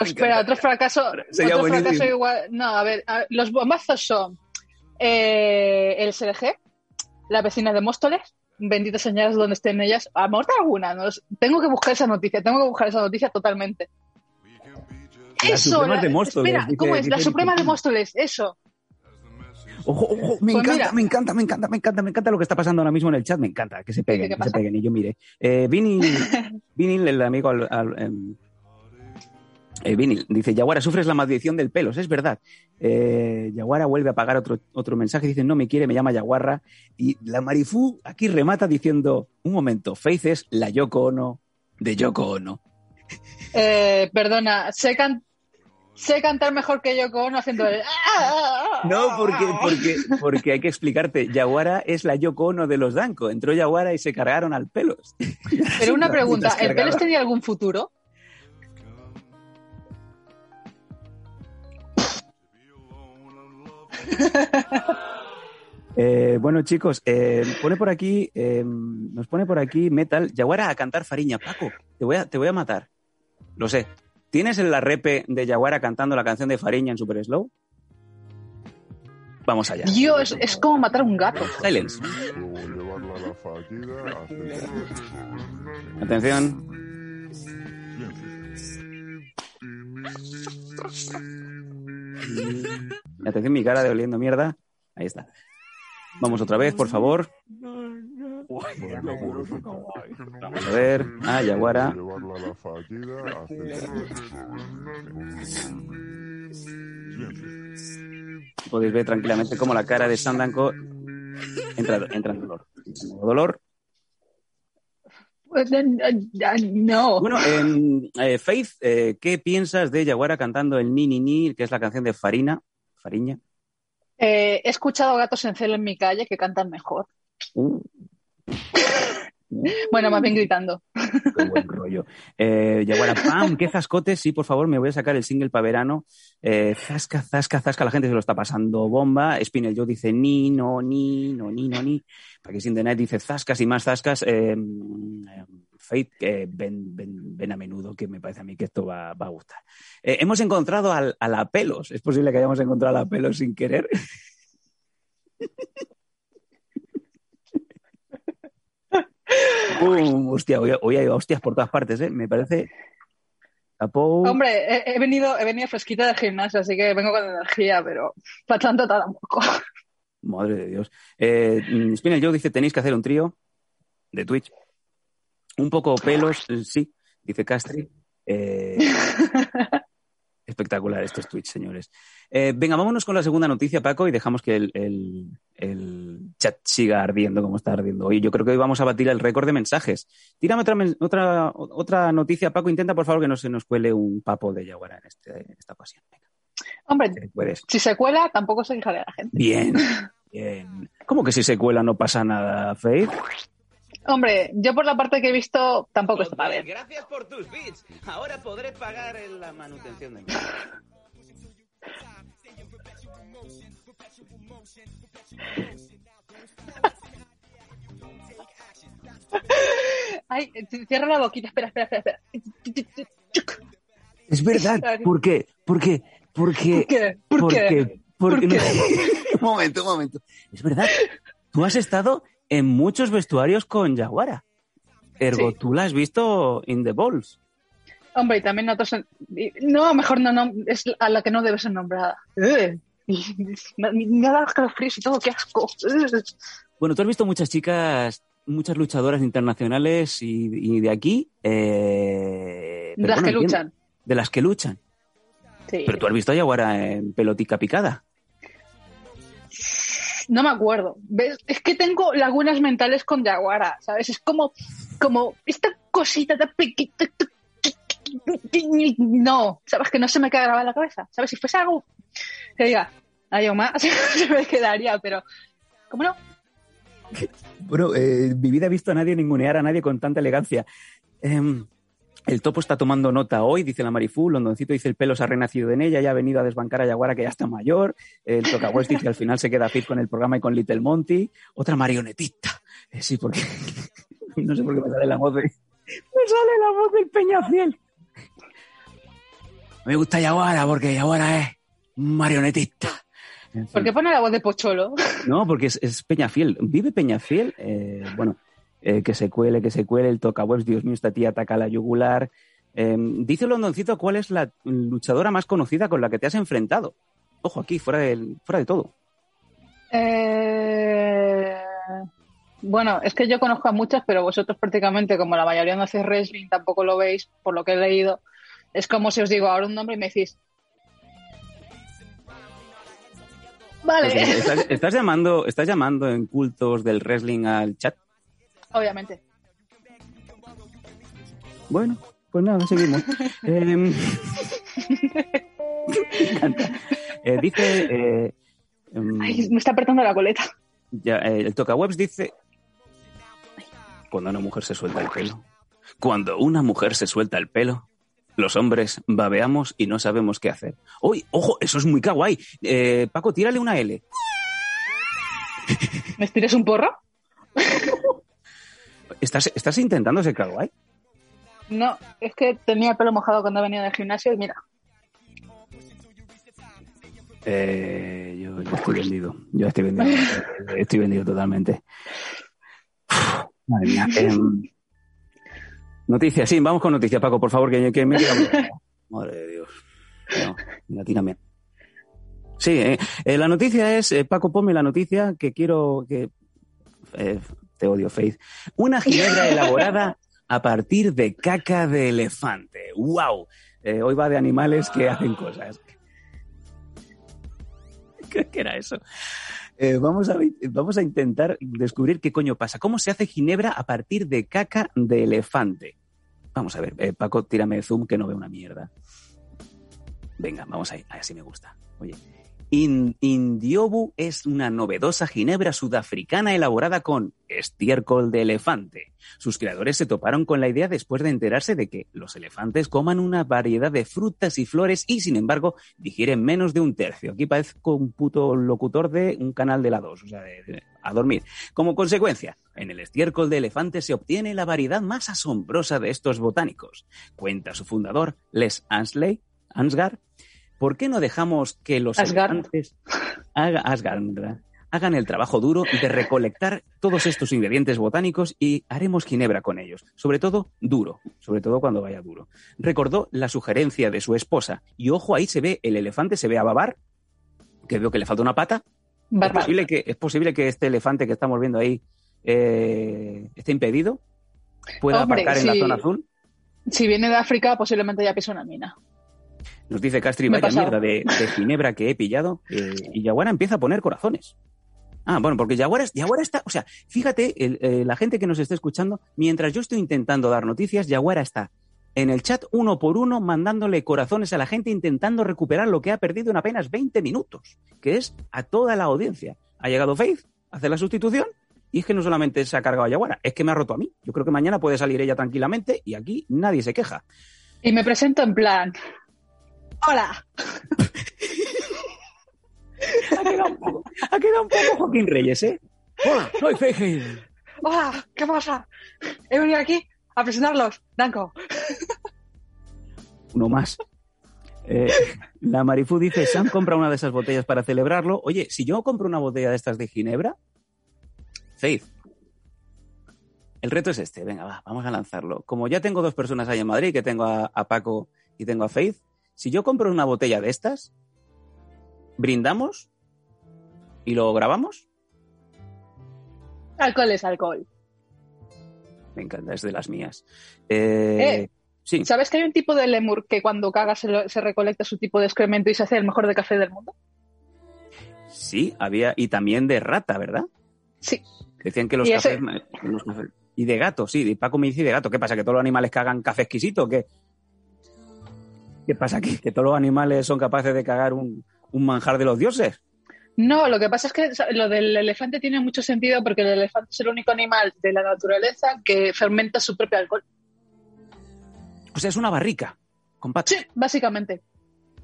Espera, otro fracaso. Sería otro buenísimo. fracaso igual. No, a ver, a- los bombazos son eh, el SLG, la vecina de Móstoles, benditas señoras donde estén ellas. ¿Ha muerto alguna? No tengo que buscar esa noticia, tengo que buscar esa noticia totalmente. Eso, la- de Móstoles, espera, dice- ¿cómo es? La Suprema de Móstoles, eso. Ojo, ojo, me Pues encanta, mira. me encanta, me encanta, me encanta, me encanta lo que está pasando ahora mismo en el chat, me encanta, que se peguen, ¿Qué que se peguen y yo mire. Eh, Vini, Vini, el amigo al, al, em, Eh, Vinil dice, Yaguara, sufres la maldición del pelos, es verdad. Eh, Yaguara vuelve a pagar otro, otro mensaje, dice, no me quiere, me llama Yaguarra. Y la Marifú aquí remata diciendo, un momento, Faith es la Yoko Ono de Yoko Ono. Eh, perdona, sé, can- sé cantar mejor que yo con haciendo el... No, porque, porque, porque hay que explicarte, Yaguara es la Yoko Ono de los Danko. Entró Yaguara y se cargaron al pelos. Pero una pregunta, ¿el. Pelos tenía algún futuro? Eh, bueno, chicos, eh, pone por aquí, eh, nos pone por aquí Metal, Yaguara a cantar Fariña. Paco, te voy a, te voy a matar. Lo sé. ¿Tienes en la repe de Yaguara cantando la canción de Fariña en Super Slow? Vamos allá. Dios, es como matar a un gato. Silence. Atención. Atención, mi cara de oliendo mierda. Ahí está. Vamos otra vez, por favor. Vamos a ver. Ah, Yaguara. Llevarla a la fallida, hacer- Podéis ver tranquilamente cómo la cara de Sandanko entra, entra en dolor. Dolor. Pues, No. Bueno, em, eh, Faith, eh, ¿qué piensas de Yaguara cantando el Ni Ni Ni, que es la canción de Farina? Fariña. Eh, he escuchado gatos en celo en mi calle que cantan mejor. Uh, Bueno, más bien gritando. qué buen rollo. Eh, Yaguara, ¡pam! ¡Qué zascotes! Sí, por favor, me voy a sacar el single para verano. Eh, zasca, zasca, zasca. La gente se lo está pasando bomba. Spinel Joe dice ni, no, ni, no, ni, no, ni. Paquín the Night dice zascas y más zascas. Eh, eh, Faith, ven, ven, ven a menudo, que me parece a mí que esto va, a gustar. Eh, hemos encontrado al, a la pelos. Es posible que hayamos encontrado a la pelos sin querer. Uh, hostia, hoy, hoy hay hostias por todas partes, ¿eh? Me parece. Hombre, he, he venido, he venido fresquita del gimnasio, así que vengo con energía, pero para tanto tampoco. Madre de Dios. Eh, mm, Spinel Joe dice: tenéis que hacer un trío de Twitch. Un poco pelos, eh, sí, dice Castri. Eh, espectacular estos Twitch, señores. Eh, venga, vámonos con la segunda noticia, Paco, y dejamos que el, el- el chat siga ardiendo como está ardiendo hoy. Yo creo que hoy vamos a batir el récord de mensajes. Tírame otra, otra, otra noticia, Paco. Intenta, por favor, que no se nos cuele un papo de Yaguara en, este- en esta ocasión. Venga, Hombre, si se cuela, tampoco se quejará la gente. Bien, bien. ¿Cómo que si se cuela no pasa nada, Faith? Hombre, yo por la parte que he visto, tampoco está para ver. Gracias por tus bits. Ahora podré pagar en la manutención de mi. Ay, cierra la boquita, espera, espera, espera. espera. Es verdad. ¿Por qué? ¿Por qué? ¿Por qué? ¿Por qué? ¿Por qué? Porque- ¿Por qué? un momento, un momento. Es verdad. Tú has estado en muchos vestuarios con Yaguara. Ergo, Sí. tú la has visto in the balls. Hombre, y también otros. No, mejor no, no, es a la que no debe ser nombrada. Ugh. Me, ha dado escalofríos y todo, qué asco. Ugh. Bueno, tú has visto muchas chicas, muchas luchadoras internacionales y, y de aquí. eh, De las bueno, que luchan. De las que luchan. Sí. Pero tú has visto a Yaguara en pelotica picada. No me acuerdo. ¿Ves? Es que tengo lagunas mentales con Yaguara, ¿sabes? Es como, como esta cosita tan pequeñita. No, ¿sabes? Que no se me queda grabada la cabeza. ¿Sabes? Si fuese algo que diga, hay más, se me quedaría, pero. ¿Cómo no? Bueno, eh, mi vida he visto a nadie ningunear a nadie con tanta elegancia. Em, el topo está tomando nota hoy, dice la Marifú. Londoncito dice el pelo se ha renacido en ella, ya ha venido a desbancar a Yaguara que ya está mayor. El Tocahues dice al final se queda fit con el programa y con Little Monty. Otra marionetista. Eh, sí, porque no sé por qué me sale la voz de... Me sale la voz del Peñafiel. Me gusta Yaguara porque Yaguara es marionetista. En fin. ¿Por qué pone la voz de Pocholo? No, porque es, es Peñafiel. ¿Vive Peñafiel? Eh, bueno, eh, que se cuele, que se cuele. El tocawebs, Dios mío, esta tía ataca la yugular. Eh, dice Londoncito cuál es la luchadora más conocida con la que te has enfrentado. Ojo, aquí, fuera, del, fuera de todo. Eh, Bueno, es que yo conozco a muchas, pero vosotros prácticamente, como la mayoría no hacéis wrestling, tampoco lo veis, por lo que he leído. Es como si os digo ahora un nombre y me decís. Vale, Pues, ¿Estás, estás llamando, ¿Estás llamando en cultos del wrestling al chat? Obviamente. Bueno, pues nada, seguimos. Me encanta. Eh, dice. eh, em, Ay, me está apretando la coleta. ya, eh, el tocawebs dice. Cuando una mujer se suelta el pelo. Cuando una mujer se suelta el pelo, los hombres babeamos y no sabemos qué hacer. ¡Uy! ¡Ojo! Eso es muy kawaii. Eh, Paco, tírale una L. ¿Me estires un porro? ¿Estás, estás intentando ser kawaii? No, es que tenía el pelo mojado cuando venía del gimnasio y mira. Eh, yo, yo estoy vendido. Yo estoy vendido. Eh, estoy vendido totalmente. Uf, Madre mía. Em, noticias, sí, vamos con noticias, Paco, por favor, que, que me he Madre de Dios. No, tírame. Sí, eh, eh, la noticia es, eh, Paco, ponme la noticia que quiero que... te odio, Faith. Una ginebra elaborada a partir de caca de elefante. ¡Wow! Eh, hoy va de animales que hacen cosas. ¿Qué, qué era eso? Eh, vamos, a, vamos a intentar descubrir qué coño pasa. ¿Cómo se hace ginebra a partir de caca de elefante? Vamos a ver, eh, Paco, tírame zoom que no veo una mierda. Venga, vamos ahí, así me gusta. Oye, In- Indiobu es una novedosa ginebra sudafricana elaborada con estiércol de elefante. Sus creadores se toparon con la idea después de enterarse de que los elefantes coman una variedad de frutas y flores y, sin embargo, digieren menos de un tercio. Aquí parezco un puto locutor de un canal de la 2, o sea, de- a dormir. Como consecuencia, en el estiércol de elefante se obtiene la variedad más asombrosa de estos botánicos. Cuenta su fundador, Les Ansley, Ansgar, ¿por qué no dejamos que los Asgard, hagan el trabajo duro de recolectar todos estos ingredientes botánicos y haremos ginebra con ellos? Sobre todo duro, sobre todo cuando vaya duro. Recordó la sugerencia de su esposa y ojo, ahí se ve el elefante, se ve a babar, que veo que le falta una pata. ¿Es posible que, es posible que este elefante que estamos viendo ahí eh, esté impedido? ¿Pueda Hombre, aparcar en la sí. zona azul? Si viene de África, posiblemente ya pisa una mina. Nos dice Castri, vaya mierda de, de ginebra que he pillado. eh, y Yaguara empieza a poner corazones. Ah, bueno, porque Yaguara, Yaguara está, o sea, fíjate, el- eh, la gente que nos esté escuchando, mientras yo estoy intentando dar noticias, Yaguara está en el chat uno por uno mandándole corazones a la gente intentando recuperar lo que ha perdido en apenas 20 minutos, que es a toda la audiencia. Ha llegado Faith, hace la sustitución y es que no solamente se ha cargado a Yaguara, es que me ha roto a mí. Yo creo que mañana puede salir ella tranquilamente y aquí nadie se queja. Y me presento en plan. Hola. Ha quedado un poco, ha quedado un poco Joaquín Reyes, ¿eh? Hola, soy Feige. Hola, ¿qué pasa? He venido aquí a presentarlos, Danko. Uno más. Eh, la Marifú dice, Sam compra una de esas botellas para celebrarlo. Oye, si yo compro una botella de estas de Ginebra, Faith, el reto es este. Venga, va, vamos a lanzarlo. Como ya tengo dos personas ahí en Madrid, que tengo a, a Paco y tengo a Faith, si yo compro una botella de estas, brindamos y lo grabamos. Alcohol es alcohol. Me encanta, es de las mías. Eh, Eh, sí, ¿Sabes que hay un tipo de lemur que cuando caga se, lo- se recolecta su tipo de excremento y se hace el mejor de café del mundo? sí, había, y también de rata, ¿verdad? Sí. Decían que los ese- cafés, los cafés- Y de gato, sí. Y Paco me dice de gato. ¿Qué pasa? ¿Que todos los animales cagan café exquisito? o ¿Qué, ¿Qué pasa aquí? ¿Que todos los animales son capaces de cagar un, un manjar de los dioses? No, lo que pasa es que lo del elefante tiene mucho sentido porque el elefante es el único animal de la naturaleza que fermenta su propio alcohol. O sea, es una barrica con patas. Sí, básicamente.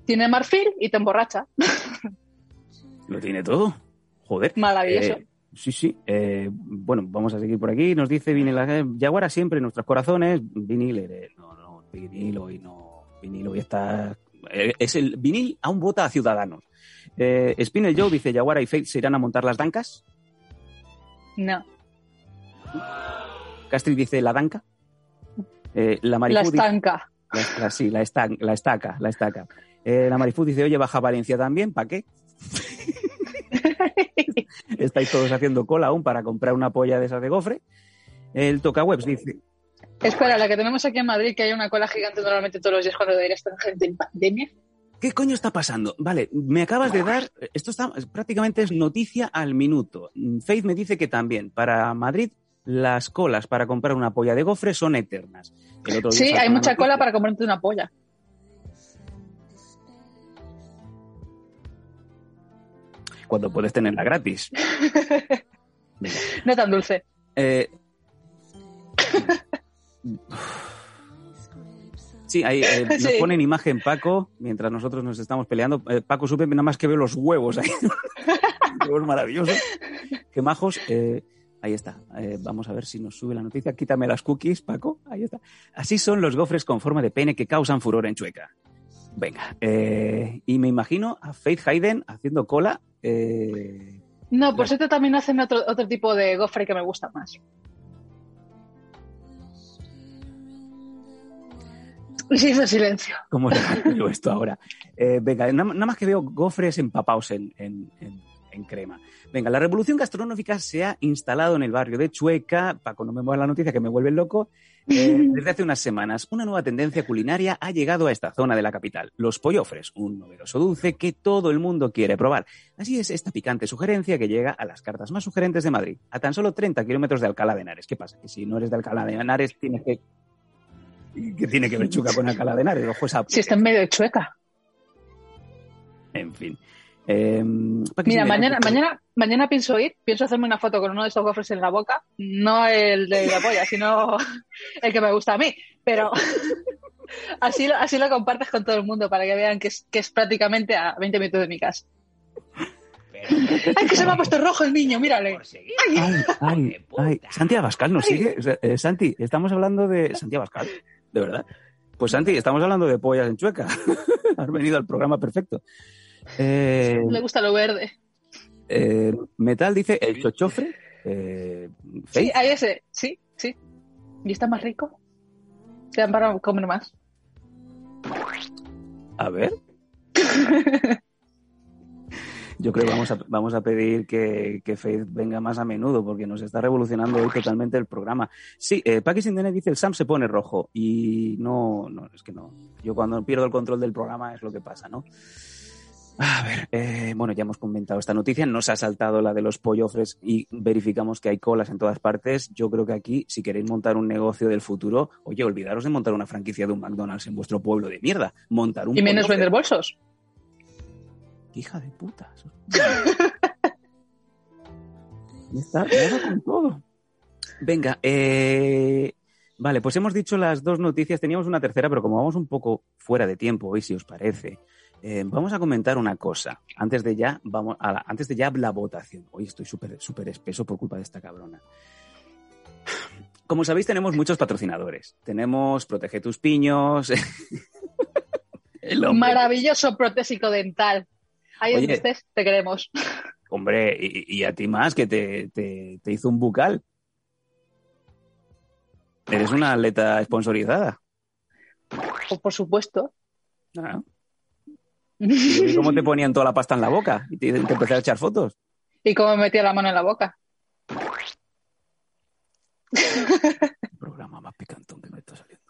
Tiene marfil y te emborracha. Lo tiene todo. Joder. Maravilloso. Eh, sí, sí. Eh, bueno, vamos a seguir por aquí. Nos dice Vinil, Yaguara siempre en nuestros corazones. Vinil, eh, no, no, Vinil hoy no. Vinil hoy está. eh, es el Vinil aún vota a Ciudadanos. Eh, Spinel Joe dice: Yaguara y Faith se irán a montar las dancas. No, Castri dice: La danca. Eh, la la dice-. La, la- sí, la, estan- la estaca, la estaca. Eh, la Marifú dice, oye, baja Valencia también, ¿para qué? Estáis todos haciendo cola aún para comprar una polla de esas de gofre. El Tocawebs dice, Espera, la que tenemos aquí en Madrid, que hay una cola gigante normalmente todos los días cuando debería estar gente en pandemia. ¿Qué coño está pasando? Vale, me acabas de dar, esto está prácticamente es noticia al minuto. Faith me dice que también para Madrid las colas para comprar una polla de gofre son eternas. El otro día Sí, hay mucha noticia- cola para comprarte una polla. cuando puedes tenerla gratis. No tan dulce. Eh, Sí, ahí eh, nos Sí. ponen imagen Paco mientras nosotros nos estamos peleando. Eh, Paco supe nada más que veo los huevos ahí. huevos maravillosos. Qué majos. Eh, ahí está. Vamos a ver si nos sube la noticia. Quítame las cookies, Paco. Ahí está. Así son los gofres con forma de pene que causan furor en Chueca. Venga. y me imagino a Faith Hayden haciendo cola. No, por cierto también hacen otro, otro tipo de gofre que me gusta más. Sí, ese silencio. ¿Cómo yo esto ahora? Eh, venga, na- nada más que veo gofres empapados en, en- en- en crema. Venga, la revolución gastronómica se ha instalado en el barrio de Chueca. Paco, no me muevas la noticia que me vuelve loco. Eh, desde hace unas semanas, una nueva tendencia culinaria ha llegado a esta zona de la capital. Los pollofres, un novedoso dulce que todo el mundo quiere probar. Así es esta picante sugerencia que llega a las cartas más sugerentes de Madrid, a tan solo 30 kilómetros de Alcalá de Henares. ¿Qué pasa? Que si no eres de Alcalá de Henares, tienes que... ¿Qué tiene que ver Chueca con Alcalá de Henares? Ojo, esa- Si está en medio de chueca. En fin. Eh, Paqui Mira, mañana, mañana, mañana pienso ir, pienso hacerme una foto con uno de esos gofres en la boca, no el de la polla, sino el que me gusta a mí, pero así, lo- así lo compartes con todo el mundo para que vean que es, que es prácticamente a 20 minutos de mi casa. ¡Ay, que se me ha puesto rojo el niño! mírale. Ay, ay, ay. Santi Abascal nos sigue. Eh, Santi, estamos hablando de. Santi Abascal, de verdad. Pues Santi, estamos hablando de pollas en Chueca. Has venido al programa perfecto. Eh, Le gusta lo verde. eh, Metal dice el chochofre. Eh, Sí, hay ese, sí, sí. ¿Y está más rico? Te dan para comer más. a ver. Yo creo que vamos a, vamos a pedir que, que Faith venga más a menudo porque nos está revolucionando hoy totalmente el programa. Sí, eh, Sindene dice el Sam se pone rojo y no, no, es que no. Yo cuando pierdo el control del programa es lo que pasa, ¿no? A ver, eh, bueno, ya hemos comentado esta noticia, nos ha saltado la de los pollofres y verificamos que hay colas en todas partes. Yo creo que aquí, si queréis montar un negocio del futuro, oye, olvidaros de montar una franquicia de un McDonald's en vuestro pueblo de mierda. Montar un Y menos pollofre. vender bolsos. Hija de puta. Ya está, con todo. Venga, eh, vale, pues hemos dicho las dos noticias. Teníamos una tercera, pero como vamos un poco fuera de tiempo hoy, si os parece, eh, vamos a comentar una cosa. Antes de ya, vamos a la, antes de ya la votación. Hoy estoy súper súper espeso por culpa de esta cabrona. Como sabéis, tenemos muchos patrocinadores. Tenemos Protege tus piños. el Maravilloso protésico dental. Ahí donde Oye. estés, te queremos. Hombre, y, y a ti más, que te, te- te hizo un bucal. Eres una atleta sponsorizada. Pues por supuesto. Ah. ¿Y cómo te ponían toda la pasta en la boca? Y te, te empecé a echar fotos. Y cómo me metía la mano en la boca. El programa más picantón que me está saliendo.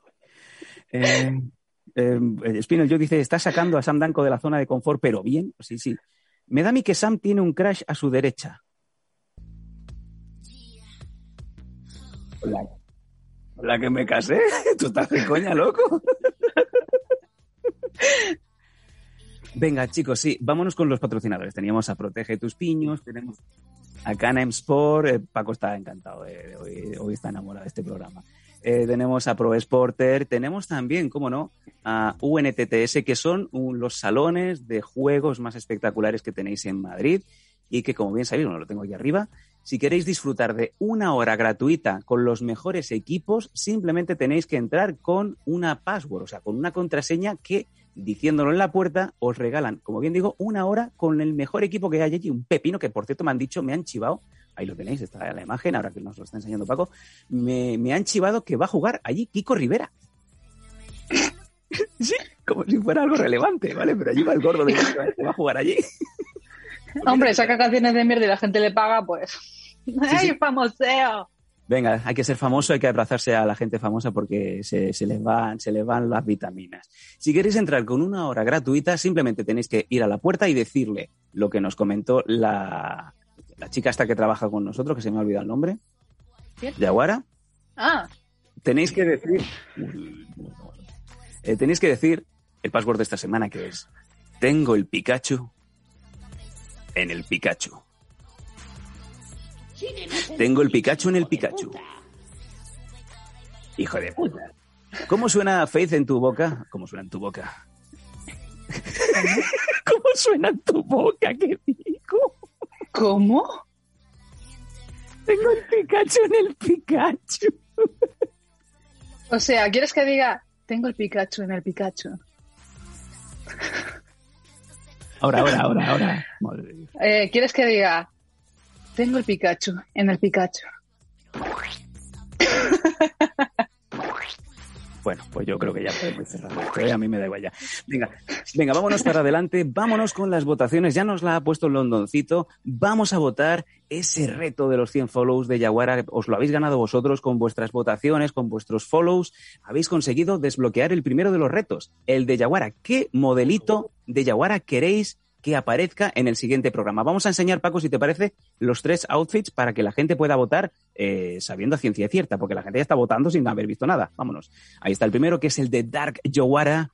Eh, eh, Spinel, yo dice, está sacando a Sam Danko de la zona de confort, pero bien. Sí, sí. Me da a mí que Sam tiene un crash a su derecha. Con la, que me casé. ¿Tú estás de coña, loco? Venga, chicos, sí, vámonos con los patrocinadores. Teníamos a Protege tus piños, tenemos a Canem Sport. eh, Paco está encantado, eh, hoy está enamorado de este programa. Eh, tenemos a Pro Sporter, tenemos también, cómo no, a UNTTS, que son los salones de juegos más espectaculares que tenéis en Madrid y que, como bien sabéis, bueno, lo tengo aquí arriba, si queréis disfrutar de una hora gratuita con los mejores equipos, simplemente tenéis que entrar con una password, o sea, con una contraseña que, diciéndolo en la puerta, os regalan, como bien digo, una hora con el mejor equipo que hay allí, un pepino que, por cierto, me han dicho, me han chivado, ahí lo tenéis, está la imagen, ahora que nos lo está enseñando Paco, me, me han chivado que va a jugar allí Kiko Rivera. sí, como si fuera algo relevante, ¿vale? Pero allí va el gordo de Kiko, ¿eh? que va a jugar allí. Hombre, saca canciones de mierda y la gente le paga, pues. ¡Ay, famoseo! Venga, hay que ser famoso, hay que abrazarse a la gente famosa porque se, se les van, se les van las vitaminas. Si queréis entrar con una hora gratuita, simplemente tenéis que ir a la puerta y decirle lo que nos comentó la, la chica esta que trabaja con nosotros, que se me ha olvidado el nombre. Yaguara. Ah, Tenéis que decir. Eh, tenéis que decir el password de esta semana que es. Tengo el Pikachu en el Pikachu. Tengo el Pikachu en el Pikachu. Hijo de puta. ¿Cómo suena Faith en tu boca? ¿Cómo suena en tu boca? ¿Cómo suena en tu boca? ¿Qué digo? ¿Cómo? Tengo el Pikachu en el Pikachu. O sea, ¿quieres que diga, tengo el Pikachu en el Pikachu? Ahora, ahora, ahora, ahora. Eh, ¿Quieres que diga, tengo el Pikachu en el Pikachu? Bueno, pues yo creo que ya podemos cerrar. A mí me da igual ya. Venga, venga, vámonos para adelante, vámonos con las votaciones. Ya nos la ha puesto el Londoncito. Vamos a votar ese reto de los 100 follows de Yaguara. Os lo habéis ganado vosotros con vuestras votaciones, con vuestros follows. Habéis conseguido desbloquear el primero de los retos, el de Yaguara. ¿Qué modelito de Yaguara queréis que aparezca en el siguiente programa? Vamos a enseñar, Paco, si te parece, los tres outfits para que la gente pueda votar eh, sabiendo a ciencia cierta, porque la gente ya está votando sin haber visto nada. Vámonos. Ahí está el primero, que es el de Dark Yaguara.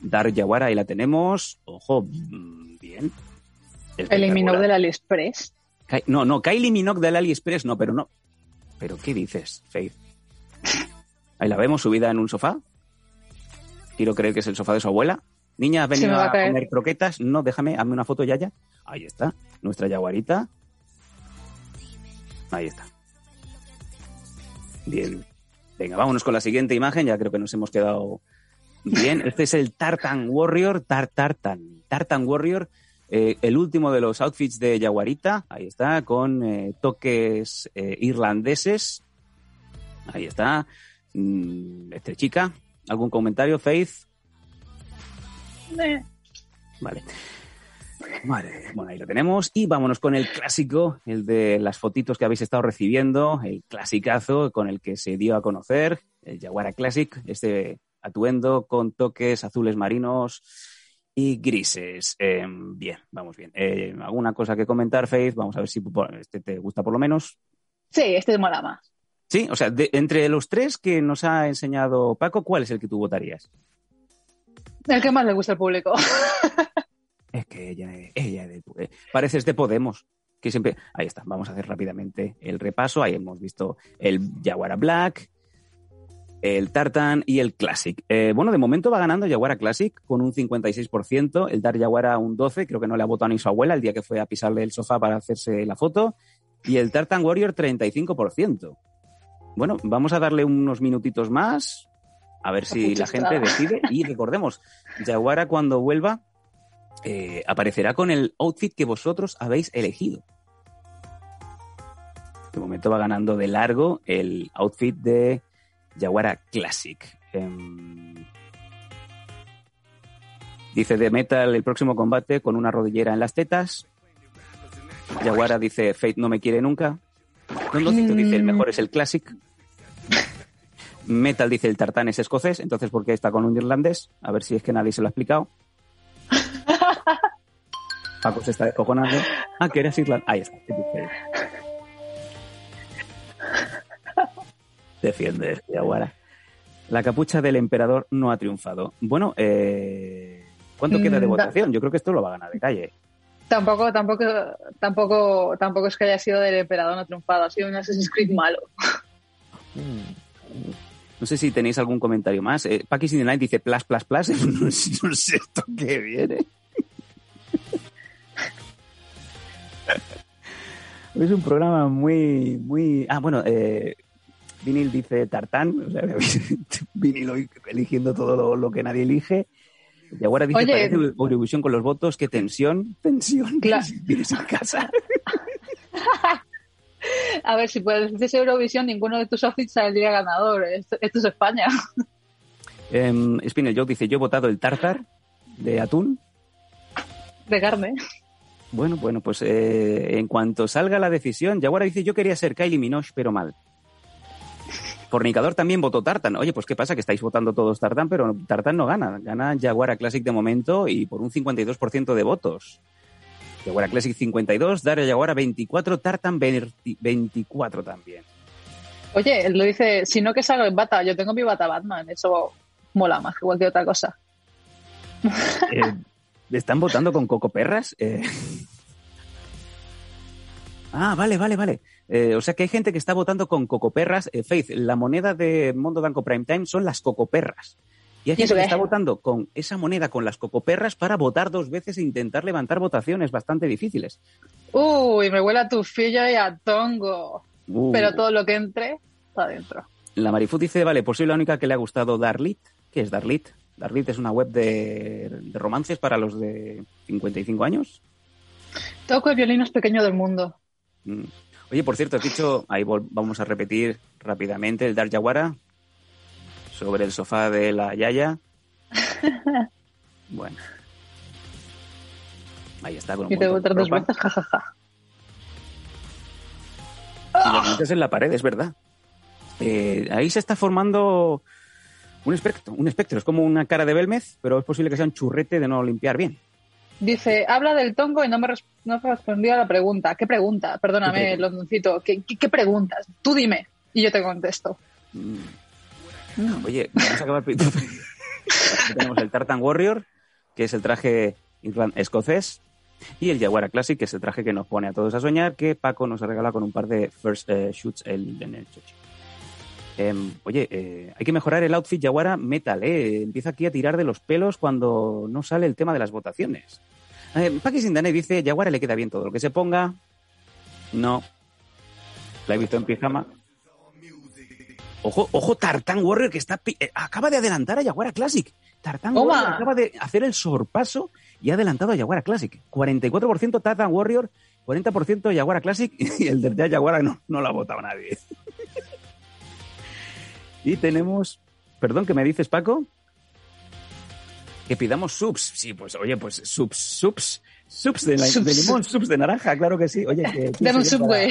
Dark Yaguara, ahí la tenemos. Ojo, mm, bien. Eliminó Espectacular. del AliExpress. No, no, Kylie Minogue del AliExpress, no, pero no. ¿Pero qué dices, Faith? Ahí la vemos subida en un sofá. Quiero creer que es el sofá de su abuela. Niña, ¿has venido a, a comer croquetas? No, déjame, hazme una foto, Yaya. Ahí está, nuestra yaguarita. Ahí está. Bien. Venga, vámonos con la siguiente imagen. Ya creo que nos hemos quedado bien. Este es el Tartan Warrior. Tar Tartan. Tartan Warrior. eh, el último de los outfits de Yaguarita. Ahí está, con eh, toques eh, irlandeses. Ahí está. Mm, este chica. ¿Algún comentario, Faith? Eh, Vale. Vale, bueno, ahí lo tenemos. Y vámonos con el clásico, el de las fotitos que habéis estado recibiendo, el clasicazo con el que se dio a conocer, el Jaguara Classic, este atuendo con toques azules marinos y grises. Eh, bien, vamos bien. Eh, ¿Alguna cosa que comentar, Faith? Vamos a ver si este te gusta por lo menos. Sí, este mola más. Sí, o sea, de- entre los tres que nos ha enseñado Paco, ¿cuál es el que tú votarías? El que más le gusta al público. Es que ella, ella eh, pareces de Podemos. Que siempre. Ahí está. Vamos a hacer rápidamente el repaso. Ahí hemos visto el Jaguara Black, el Tartan y el Classic. Eh, bueno, de momento va ganando Jaguara Classic con un 56%. El Dar Jaguara un 12%. Creo que no le ha votado ni su abuela el día que fue a pisarle el sofá para hacerse la foto. Y el Tartan Warrior 35%. Bueno, vamos a darle unos minutitos más. A ver si la gente decide. Y recordemos, Jaguara cuando vuelva eh, aparecerá con el outfit que vosotros habéis elegido. De momento va ganando de largo el outfit de Jaguara Classic. Em, dice de Metal el próximo combate con una rodillera en las tetas. Jaguara dice Fate no me quiere nunca. Dice el mejor es el Classic. Metal dice el tartán es escocés, entonces ¿por qué está con un irlandés? A ver si es que nadie se lo ha explicado. Paco se está descojonando. Ah, que eres irlandés. Ahí está. Defiende, Yaguara. La capucha del emperador no ha triunfado. Bueno, eh, ¿cuánto queda de Mm, votación? Yo creo que esto lo va a ganar de calle. Tampoco, tampoco, tampoco, tampoco es que haya sido del emperador no triunfado, ha sido un Assassin's Creed malo. No sé si tenéis algún comentario más. Eh, Paki in the Night dice plus, plus, plus. no, sé, no sé esto qué viene. es un programa muy, muy... Ah, bueno, eh, Vinil dice Tartán. O sea, Vinil hoy eligiendo todo lo, lo que nadie elige. Y ahora dice, Oye. parece Eurovisión con los votos. Qué tensión, tensión. Claro. Vienes a casa. A ver, si puedes Eurovisión, ninguno de tus outfits saldría ganador. Esto, esto es España. Eh, Spinel Joke dice, yo he votado el Tartar de atún. De carne. Bueno, bueno, pues eh, en cuanto salga la decisión, Yaguara dice, yo quería ser Kylie Minogue, pero mal. Fornicador también votó Tartan. Oye, pues ¿qué pasa? Que estáis votando todos Tartan, pero Tartan no gana. Gana Jaguar Classic de momento y por un 52% de votos. Jaguar Classic 52, Daria Jaguar 24, Tartan 24 también. Oye, él lo dice, si no que salga en bata, yo tengo mi bata Batman, eso mola más que cualquier otra cosa. Eh, ¿Están votando con Coco Perras? Eh, Ah, vale, vale, vale. Eh, o sea que hay gente que está votando con cocoperras. Eh, Faith, la moneda de Mondo Danco Prime Time son las cocoperras. Y hay ¿Y gente que está votando con esa moneda, con las cocoperras, para votar dos veces e intentar levantar votaciones bastante difíciles. Uy, me huele a tufillo y a tongo. Uh, Pero todo lo que entre, está adentro. La Marifut dice, vale, pues soy la única que le ha gustado Darlit. ¿Qué es Darlit? Darlit es una web de, de romances para los de 55 años. Toco el violín más pequeño del mundo. Mm. Oye, por cierto, has dicho, ahí vamos a repetir rápidamente el Dar Yaguara sobre el sofá de la Yaya. Bueno. Ahí está. Con un Y te otras dos veces, jajaja. Y lo metes en la pared, es verdad. Eh, ahí se está formando un espectro, un espectro. Es como una cara de Belmez, pero es posible que sea un churrete de no limpiar bien. Dice, habla del tongo y no me, no me respondió a la pregunta. ¿Qué pregunta? ¿Qué Perdóname, pregunta? Londoncito. ¿Qué, qué, qué preguntas? Tú dime y yo te contesto. Mm. Oye, vamos a acabar. Tenemos el Tartan Warrior, que es el traje escocés, y el Jaguara Classic, que es el traje que nos pone a todos a soñar, que Paco nos regala con un par de first eh, shoots el- en el chochi. Em, oye, eh, hay que mejorar el outfit Jaguara Metal, ¿eh? Empieza aquí a tirar de los pelos cuando no sale el tema de las votaciones. Eh, Paki Sindane dice, Jaguara le queda bien todo lo que se ponga. No. La he visto en pijama. Ojo, ojo, Tartan Warrior que está eh, acaba de adelantar a Jaguara Classic. Tartan. Warrior acaba de hacer el sorpaso y ha adelantado a Jaguara Classic. 44% Tartan Warrior, 40% Jaguara Classic y el de Jaguara no, no lo ha votado nadie. y tenemos, perdón, ¿qué me dices, Paco? Que pidamos subs. Sí, pues oye, pues subs, subs, subs de, la- de Subs. limón, subs de naranja, claro que sí. Oye, que Dame un ¿quién sería para- subway.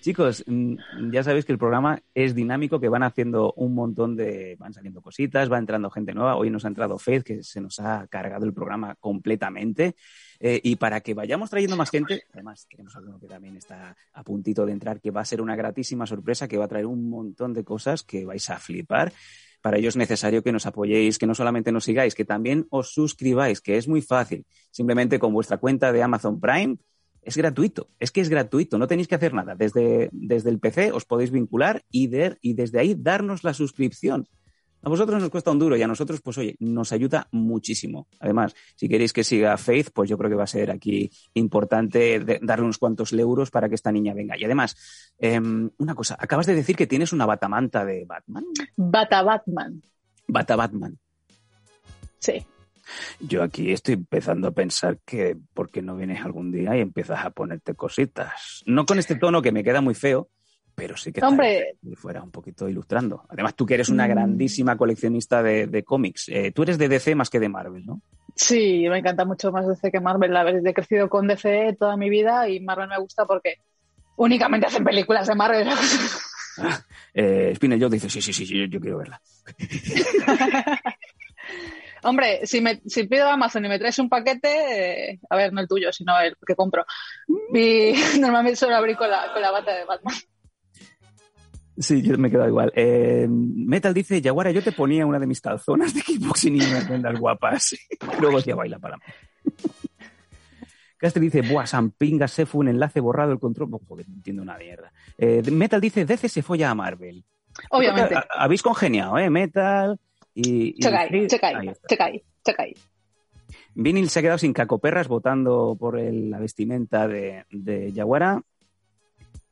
Chicos, mm, ya sabéis que el programa es dinámico, que van haciendo un montón de... van saliendo cositas, va entrando gente nueva. Hoy nos ha entrado Fed, que se nos ha cargado el programa completamente. Eh, y para que vayamos trayendo más gente, además tenemos alguno que también está a puntito de entrar, que va a ser una gratísima sorpresa, que va a traer un montón de cosas que vais a flipar. Para ello es necesario que nos apoyéis, que no solamente nos sigáis, que también os suscribáis, que es muy fácil. Simplemente con vuestra cuenta de Amazon Prime es gratuito, es que es gratuito, no tenéis que hacer nada. Desde, desde el PC os podéis vincular y, y desde ahí darnos la suscripción. A vosotros nos cuesta un duro y a nosotros, pues oye, nos ayuda muchísimo. Además, si queréis que siga Faith, pues yo creo que va a ser aquí importante darle unos cuantos euros para que esta niña venga. Y además, em, una cosa, acabas de decir que tienes una batamanta de Batman. Bata Batman. Bata Batman. Sí. Yo aquí estoy empezando a pensar que por qué no vienes algún día y empiezas a ponerte cositas. No con este tono que me queda muy feo, pero sí que Hombre. fuera un poquito ilustrando. Además, tú que eres una Mm. grandísima coleccionista de, de cómics. Eh, tú eres de DC más que de Marvel, ¿no? Sí, me encanta mucho más DC que Marvel. La verdad, he crecido con DC toda mi vida y Marvel me gusta porque únicamente hacen películas de Marvel. Eh, Spinel Joe dice, sí, sí, sí, sí, yo, yo quiero verla. Hombre, si, me, si pido a Amazon y me traes un paquete, eh, a ver, no el tuyo, sino el que compro. Y normalmente suelo abrir con la, con la bata de Batman. Sí, yo me he quedado igual. Eh, Metal dice, Yaguara, yo te ponía una de mis calzonas de kickboxing y unas vendas guapas. Luego ya baila para mí. Castre dice, buah, Sampinga se fue un enlace borrado el control. Oh, joder, no entiendo una mierda. Eh, Metal dice, DC se folla a Marvel. Obviamente. Habéis congeniado, ¿eh? Metal y... y- checa ahí. Vinil se ha quedado sin cacoperras votando por el- la vestimenta de, de Yaguara.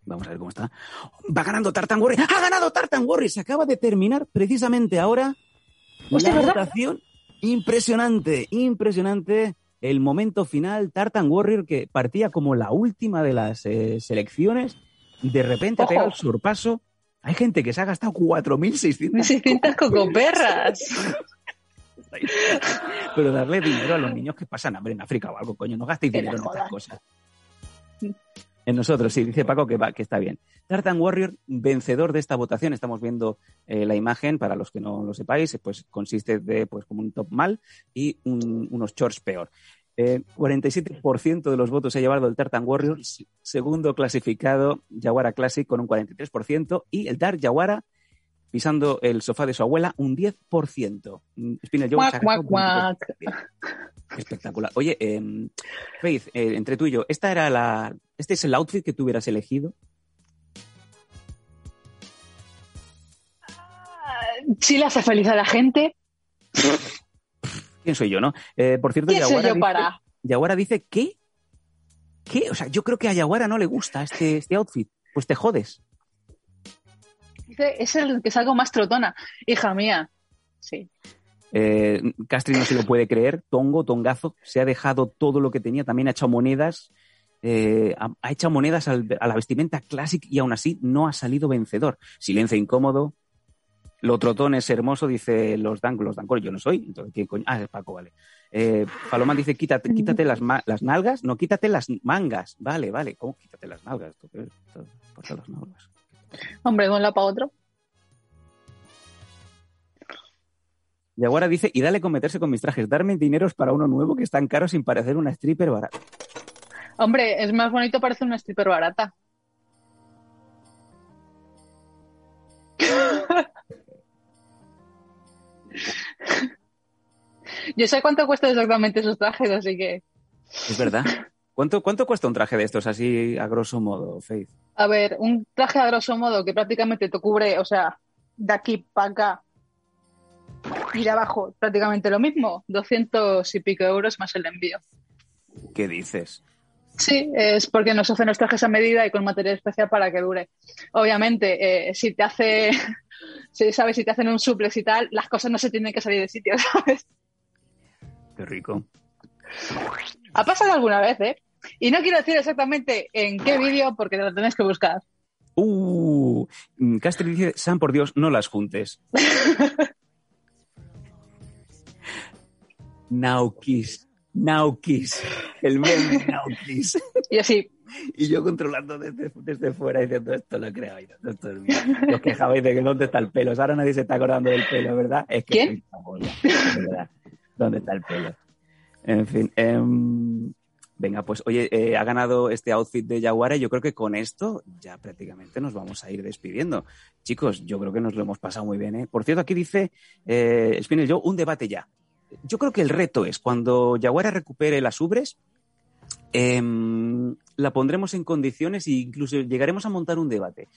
Vamos a ver cómo está. Va ganando Tartan Warrior. ¡Ha ganado Tartan Warrior! Se acaba de terminar precisamente ahora la ¿verdad? votación. Impresionante, impresionante. El momento final, Tartan Warrior, que partía como la última de las eh, selecciones, de repente ha pegado el sorpaso. Hay gente que se ha gastado 4.600 600 cocoperras. Pero darle dinero a los niños que pasan hambre en África o algo, coño. No gastéis dinero en estas cosas. En nosotros, sí, dice Paco que, va, que está bien. Tartan Warrior, vencedor de esta votación. Estamos viendo eh, la imagen, para los que no lo sepáis, pues consiste de pues como un top mal y un- unos shorts peor. Eh, 47% de los votos se ha llevado el Tartan Warrior, s- segundo clasificado Yaguara Classic con un 43% y el Dark Yaguara pisando el sofá de su abuela un 10%. Mm, Spinel cuac, 23%. Espectacular. Oye, em, Faith, eh, entre tú y yo, esta era la, ¿este es el outfit que tú hubieras elegido? Si le hace feliz a la gente, ¿Quién soy yo, no? Eh, por cierto, ¿quién soy yo dice, para? Yaguara dice que... ¿Qué? O sea, yo creo que a Yaguara no le gusta este, este outfit. Pues te jodes. Dice, Es el que salgo más trotona. Hija mía. Sí. Eh, Castri no se lo puede creer. Tongo, tongazo. Se ha dejado todo lo que tenía. También ha echado monedas. eh, ha, ha echado monedas al- a la vestimenta classic y aún así no ha salido vencedor. Silencio incómodo. Lo trotón es hermoso, dice los dancos, los dancos, yo no soy. Entonces, ¿quién coño? Ah, es Paco, vale. Eh, Paloma dice, quítate, quítate las, ma- las nalgas. No, quítate las mangas. Vale, vale. ¿Cómo quítate las nalgas? ¿Esto qué es? Esto- ¿Por qué las nalgas? Hombre, para otro. Yaguara dice, y dale con meterse con mis trajes, darme dineros para uno nuevo que es tan caro sin parecer una stripper barata. Hombre, es más bonito, parece una stripper barata. Yo sé cuánto cuesta exactamente esos trajes, así que. Es verdad. ¿Cuánto, ¿Cuánto cuesta un traje de estos así a grosso modo, Faith? A ver, un traje a grosso modo que prácticamente te cubre, o sea, de aquí para acá y de abajo prácticamente lo mismo, 200 y pico euros más el envío. ¿Qué dices? Sí, es porque nos hacen los trajes a medida y con material especial para que dure. Obviamente, eh, si te hace, si sabes, si te hacen un suplex y tal, las cosas no se tienen que salir de sitio, ¿sabes? Qué rico. Ha pasado alguna vez, ¿eh? Y no quiero decir exactamente en qué vídeo porque te lo tenés que buscar. Uh, Castri dice, San, por Dios, no las juntes. Now kiss. El meme Now kiss. Y así, Y yo controlando desde, desde fuera diciendo esto lo creo, esto, es mío. Os quejabais de que dónde está el pelo. Ahora nadie se está acordando del pelo, ¿verdad? Es que ¿Quién? verdad. ¿Dónde está el pelo? En fin. em, venga, pues oye, eh, ha ganado este outfit de Yaguara y yo creo que con esto ya prácticamente nos vamos a ir despidiendo. Chicos, yo creo que nos lo hemos pasado muy bien. ¿eh? Por cierto, aquí dice eh, Spinel Joe, un debate ya. Yo creo que el reto es cuando Yaguara recupere las ubres, em, la pondremos en condiciones e incluso llegaremos a montar un debate.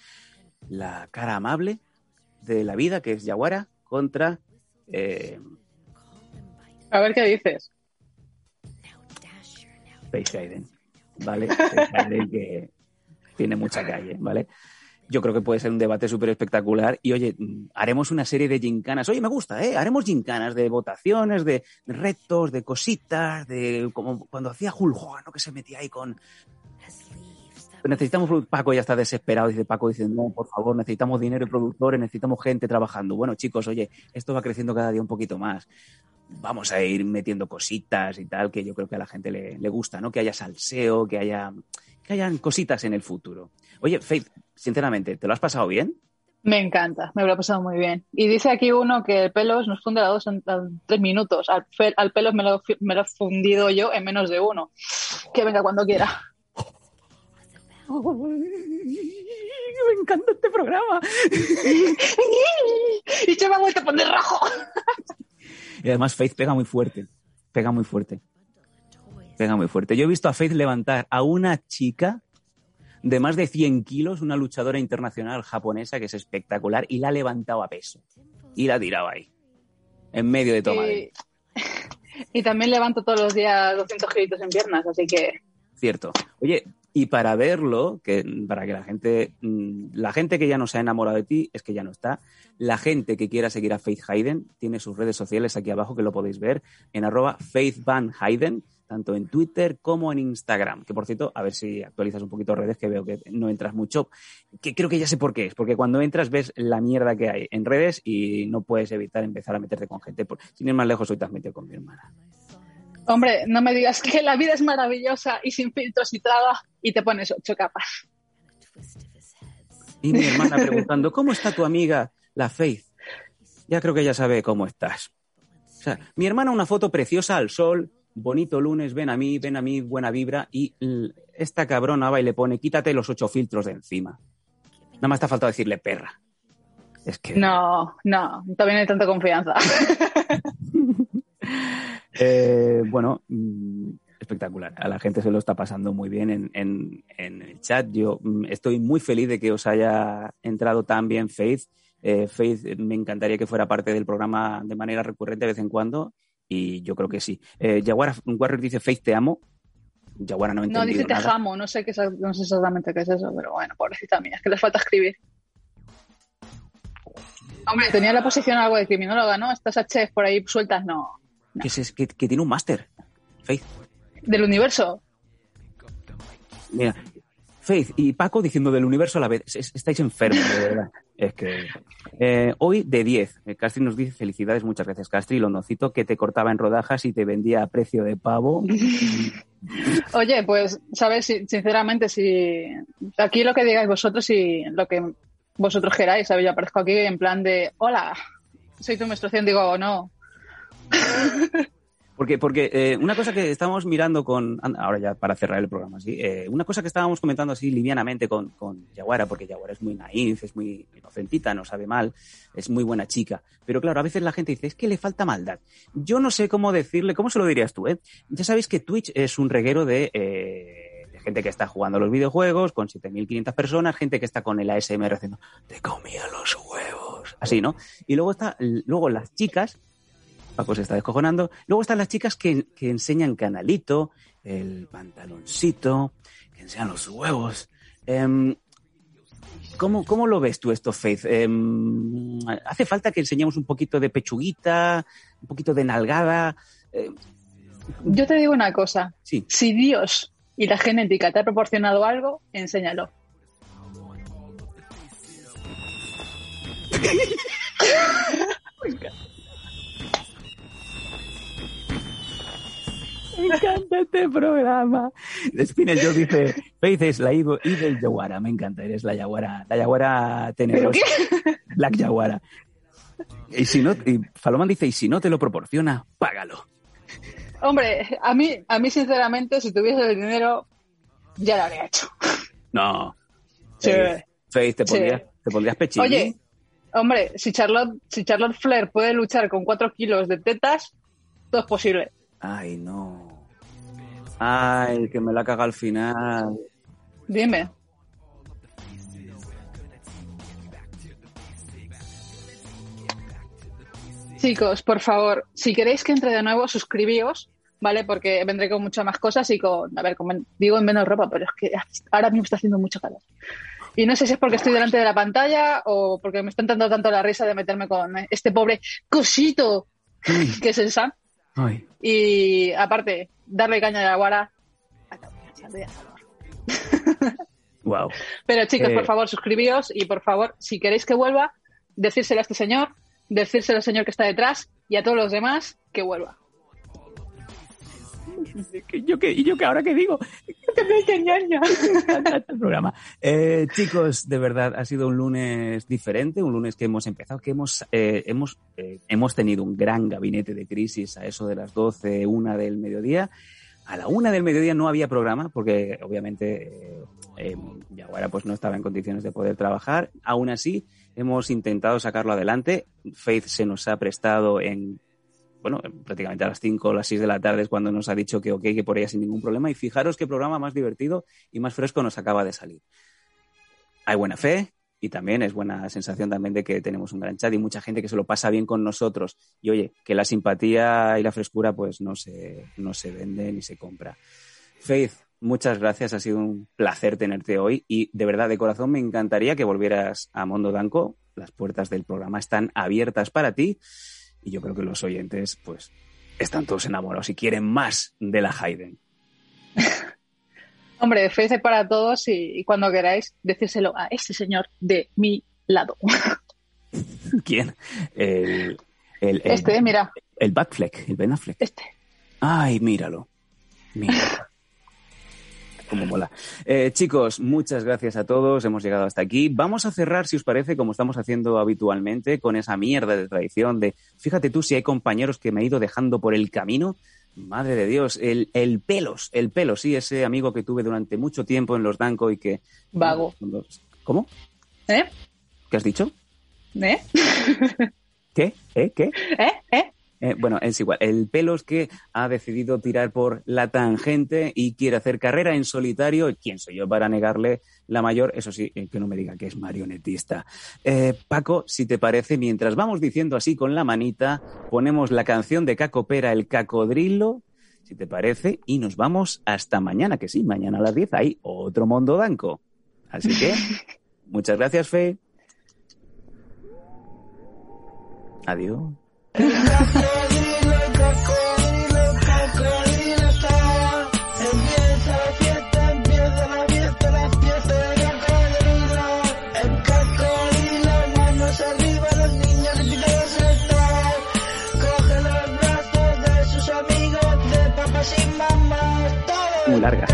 La cara amable de la vida, que es Yaguara, contra eh, a ver qué dices. Face Hayden. ¿Vale? Hayden que tiene mucha calle, ¿vale? Yo creo que puede ser un debate súper espectacular. Y oye, haremos una serie de gincanas. Oye, me gusta, ¿eh? Haremos gincanas de votaciones, de retos, de cositas, de como cuando hacía Hulk ¿no? Que se metía ahí con. Necesitamos. Paco ya está desesperado. Dice Paco, dice, no, por favor, necesitamos dinero y productores, necesitamos gente trabajando. Bueno, chicos, oye, esto va creciendo cada día un poquito más. Vamos a ir metiendo cositas y tal, que yo creo que a la gente le, le gusta, ¿no? Que haya salseo, que haya. Que hayan cositas en el futuro. Oye, Faith, sinceramente, ¿te lo has pasado bien? Me encanta, me lo he pasado muy bien. Y dice aquí uno que el pelos nos funde a dos en, en tres minutos. Al, al pelos me lo, me lo he fundido yo en menos de uno. Que venga cuando quiera. Me encanta este programa. y se me ha vuelto a poner rojo. Y además Faith pega muy fuerte. Pega muy fuerte. Pega muy fuerte. Yo he visto a Faith levantar a una chica de más de 100 kilos, una luchadora internacional japonesa que es espectacular, y la ha levantado a peso. Y la ha tirado ahí. En medio de toma. Y, y también levanto todos los días 200 kilitos en piernas, así que Cierto. Oye, y para verlo, que para que la gente, mm, la gente que ya no se ha enamorado de ti, es que ya no está. La gente que quiera seguir a Faith Hayden tiene sus redes sociales aquí abajo que lo podéis ver en arroba Faith Hayden, tanto en Twitter como en Instagram. Que por cierto, a ver si actualizas un poquito redes, que veo que no entras mucho. Que creo que ya sé por qué es, porque cuando entras ves la mierda que hay en redes y no puedes evitar empezar a meterte con gente. Sin ir más lejos, hoy te has metido con mi hermana. Hombre, no me digas que la vida es maravillosa y sin filtros y traba. y te pones ocho capas. Y mi hermana preguntando, ¿cómo está tu amiga, la Faith? Ya creo que ella sabe cómo estás. O sea, mi hermana una foto preciosa al sol, bonito lunes, ven a mí, ven a mí, buena vibra, y esta cabrona va y le pone, quítate los ocho filtros de encima. Nada más te ha faltado decirle perra. Es que... No, no, todavía no hay tanta confianza. Eh, bueno, mm, espectacular. A la gente se lo está pasando muy bien en, en- en el chat. Yo mm, estoy muy feliz de que os haya entrado tan bien Faith. Eh, Faith, eh, me encantaría que fuera parte del programa de manera recurrente de vez en cuando y yo creo que sí. Eh, Jaguar Warrior dice Faith, te amo. Jaguara no ha No, dice te nada. jamo, no sé, qué, es- no sé exactamente qué es eso, pero bueno, pobrecita mía, es que les falta escribir. Hombre, tenía la posición algo de criminóloga, ¿no? Estas Hs por ahí sueltas, no. Que, es- que- que tiene un máster. Faith. Del universo. Mira, Faith y Paco diciendo del universo a la vez. Es- Estáis enfermos, de verdad. Es que. eh, hoy de 10. Eh, Castri nos dice felicidades, muchas gracias, Castri. Londoncito que te cortaba en rodajas y te vendía a precio de pavo. Oye, pues, ¿sabes? Si- sinceramente, si aquí lo que digáis vosotros y lo que vosotros queráis, ¿sabes? Yo aparezco aquí en plan de, hola, soy tu menstruación, digo, no. Porque, porque eh, una cosa que estábamos mirando con. Ahora ya para cerrar el programa, sí. eh, una cosa que estábamos comentando así livianamente con, con Yaguara, porque Yaguara es muy naif, es muy inocentita, no sabe mal, es muy buena chica. Pero claro, a veces la gente dice, es que le falta maldad. Yo no sé cómo decirle, ¿cómo se lo dirías tú? Eh? Ya sabéis que Twitch es un reguero de. eh, gente que está jugando los videojuegos con 7.500 personas, gente que está con el ASMR haciendo, te comía los huevos, así, ¿no? Y luego está, luego las chicas, Paco se está descojonando. Luego están las chicas que, que enseñan canalito, el pantaloncito, que enseñan los huevos. Em, ¿cómo, ¿Cómo lo ves tú esto, Faith? Em, ¿Hace falta que enseñemos un poquito de pechuguita, un poquito de nalgada? Em, Yo te digo una cosa, sí, si Dios y la genética te ha proporcionado algo, enséñalo. Me encanta este programa. Spinel Joe dice, Faith es la Evil Yaguara. Me encanta, eres la Yaguara, la Yaguara tenebrosa. Black Yaguara. Y si no, y Faloman dice, y si no te lo proporciona, págalo. Hombre, a mí, a mí sinceramente, si tuviese el dinero, ya lo habría hecho. No. Sí. Faith, Faith, te Sí. pondrías, te pondrías pechín. Oye, hombre, si Charlotte, si Charlotte Flair puede luchar con cuatro kilos de tetas, todo es posible. Ay, no. Ay, que me la caga al final. Dime. Chicos, por favor, si queréis que entre de nuevo, suscribíos, ¿vale? Porque vendré con muchas más cosas y con, a ver, con- digo en menos ropa, pero es que ahora mismo está haciendo mucho calor. Y no sé si es porque estoy delante de la pantalla o porque me está entrando tanto la risa de meterme con este pobre cosito que es el Sam. Ay. Y aparte, darle caña a la guara. saldría calor. Wow. Pero chicos, Eh, por favor, suscribíos y por favor, si queréis que vuelva, decírselo a este señor, decírselo al señor que está detrás y a todos los demás que vuelva. ¿Yo qué, ¿Y yo qué ahora qué digo? el programa. Eh, chicos, de verdad, ha sido un lunes diferente, un lunes que hemos empezado, que hemos, eh, hemos, eh, hemos tenido un gran gabinete de crisis a eso de las 12, una del mediodía. A la una del mediodía no había programa porque obviamente eh, Yaguara pues no estaba en condiciones de poder trabajar. Aún así, hemos intentado sacarlo adelante. Faith se nos ha prestado en bueno, prácticamente a las 5 o las 6 de la tarde es cuando nos ha dicho que ok, que por ella sin ningún problema. Y fijaros qué programa más divertido y más fresco nos acaba de salir. Hay buena fe y también es buena sensación también de que tenemos un gran chat y mucha gente que se lo pasa bien con nosotros. Y oye, que la simpatía y la frescura pues no se, no se vende ni se compra. Faith, muchas gracias, ha sido un placer tenerte hoy y de verdad, de corazón, me encantaría que volvieras a Mondo Danco. Las puertas del programa están abiertas para ti y yo creo que los oyentes, pues, están todos enamorados y quieren más de la Hayden. Hombre, felices para todos y, y cuando queráis, decírselo a ese señor de mi lado. ¿Quién? El, el, el, Este, mira, el Batfleck, el Ben Affleck. este. Ay, míralo. Míralo. Como mola. Eh, chicos, muchas gracias a todos. Hemos llegado hasta aquí. Vamos a cerrar, si os parece, como estamos haciendo habitualmente, con esa mierda de tradición de, fíjate tú si hay compañeros que me he ido dejando por el camino. Madre de Dios, el, el pelos, el pelos, sí, ese amigo que tuve durante mucho tiempo en los Danco y que... Vago. ¿Cómo? ¿Eh? ¿Qué has dicho? ¿Eh? ¿Qué? ¿Eh? ¿Qué? ¿Eh? ¿Eh? Eh, bueno, es igual. El Pelos que ha decidido tirar por la tangente y quiere hacer carrera en solitario. ¿Quién soy yo para negarle la mayor? Eso sí, eh, que no me diga que es marionetista. Eh, Paco, si te parece, mientras vamos diciendo así con la manita, ponemos la canción de Caco Pera, el cacodrilo, si te parece, y nos vamos hasta mañana, que sí, mañana a las 10 hay otro Mondo Danco. Así que, muchas gracias, Fe. Adiós. Empieza la fiesta, empieza la fiesta, la fiesta del cocodrilo. El cocodrilo, manos arriba, los niños piden saltar. Coge los brazos de sus amigos, de papás y mamás, todos. Muy larga.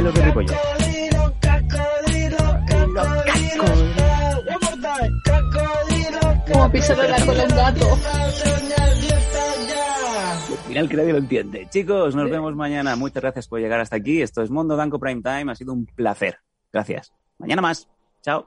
Hijo del pelo de. Cocodrilo, Como pisarle la cola a un gato. a soñar fiesta ya. Al final que nadie lo entiende. Chicos, nos vemos mañana. Muchas gracias por llegar hasta aquí. Esto es Mondo Danco Prime Time. Ha sido un placer. Gracias. Mañana más. Chao.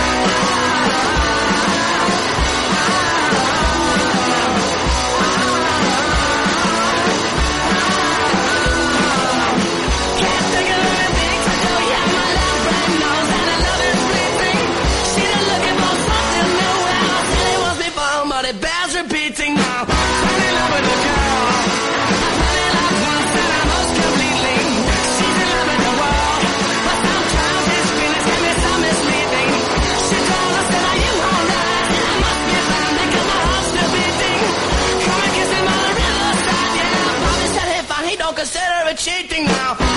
Now.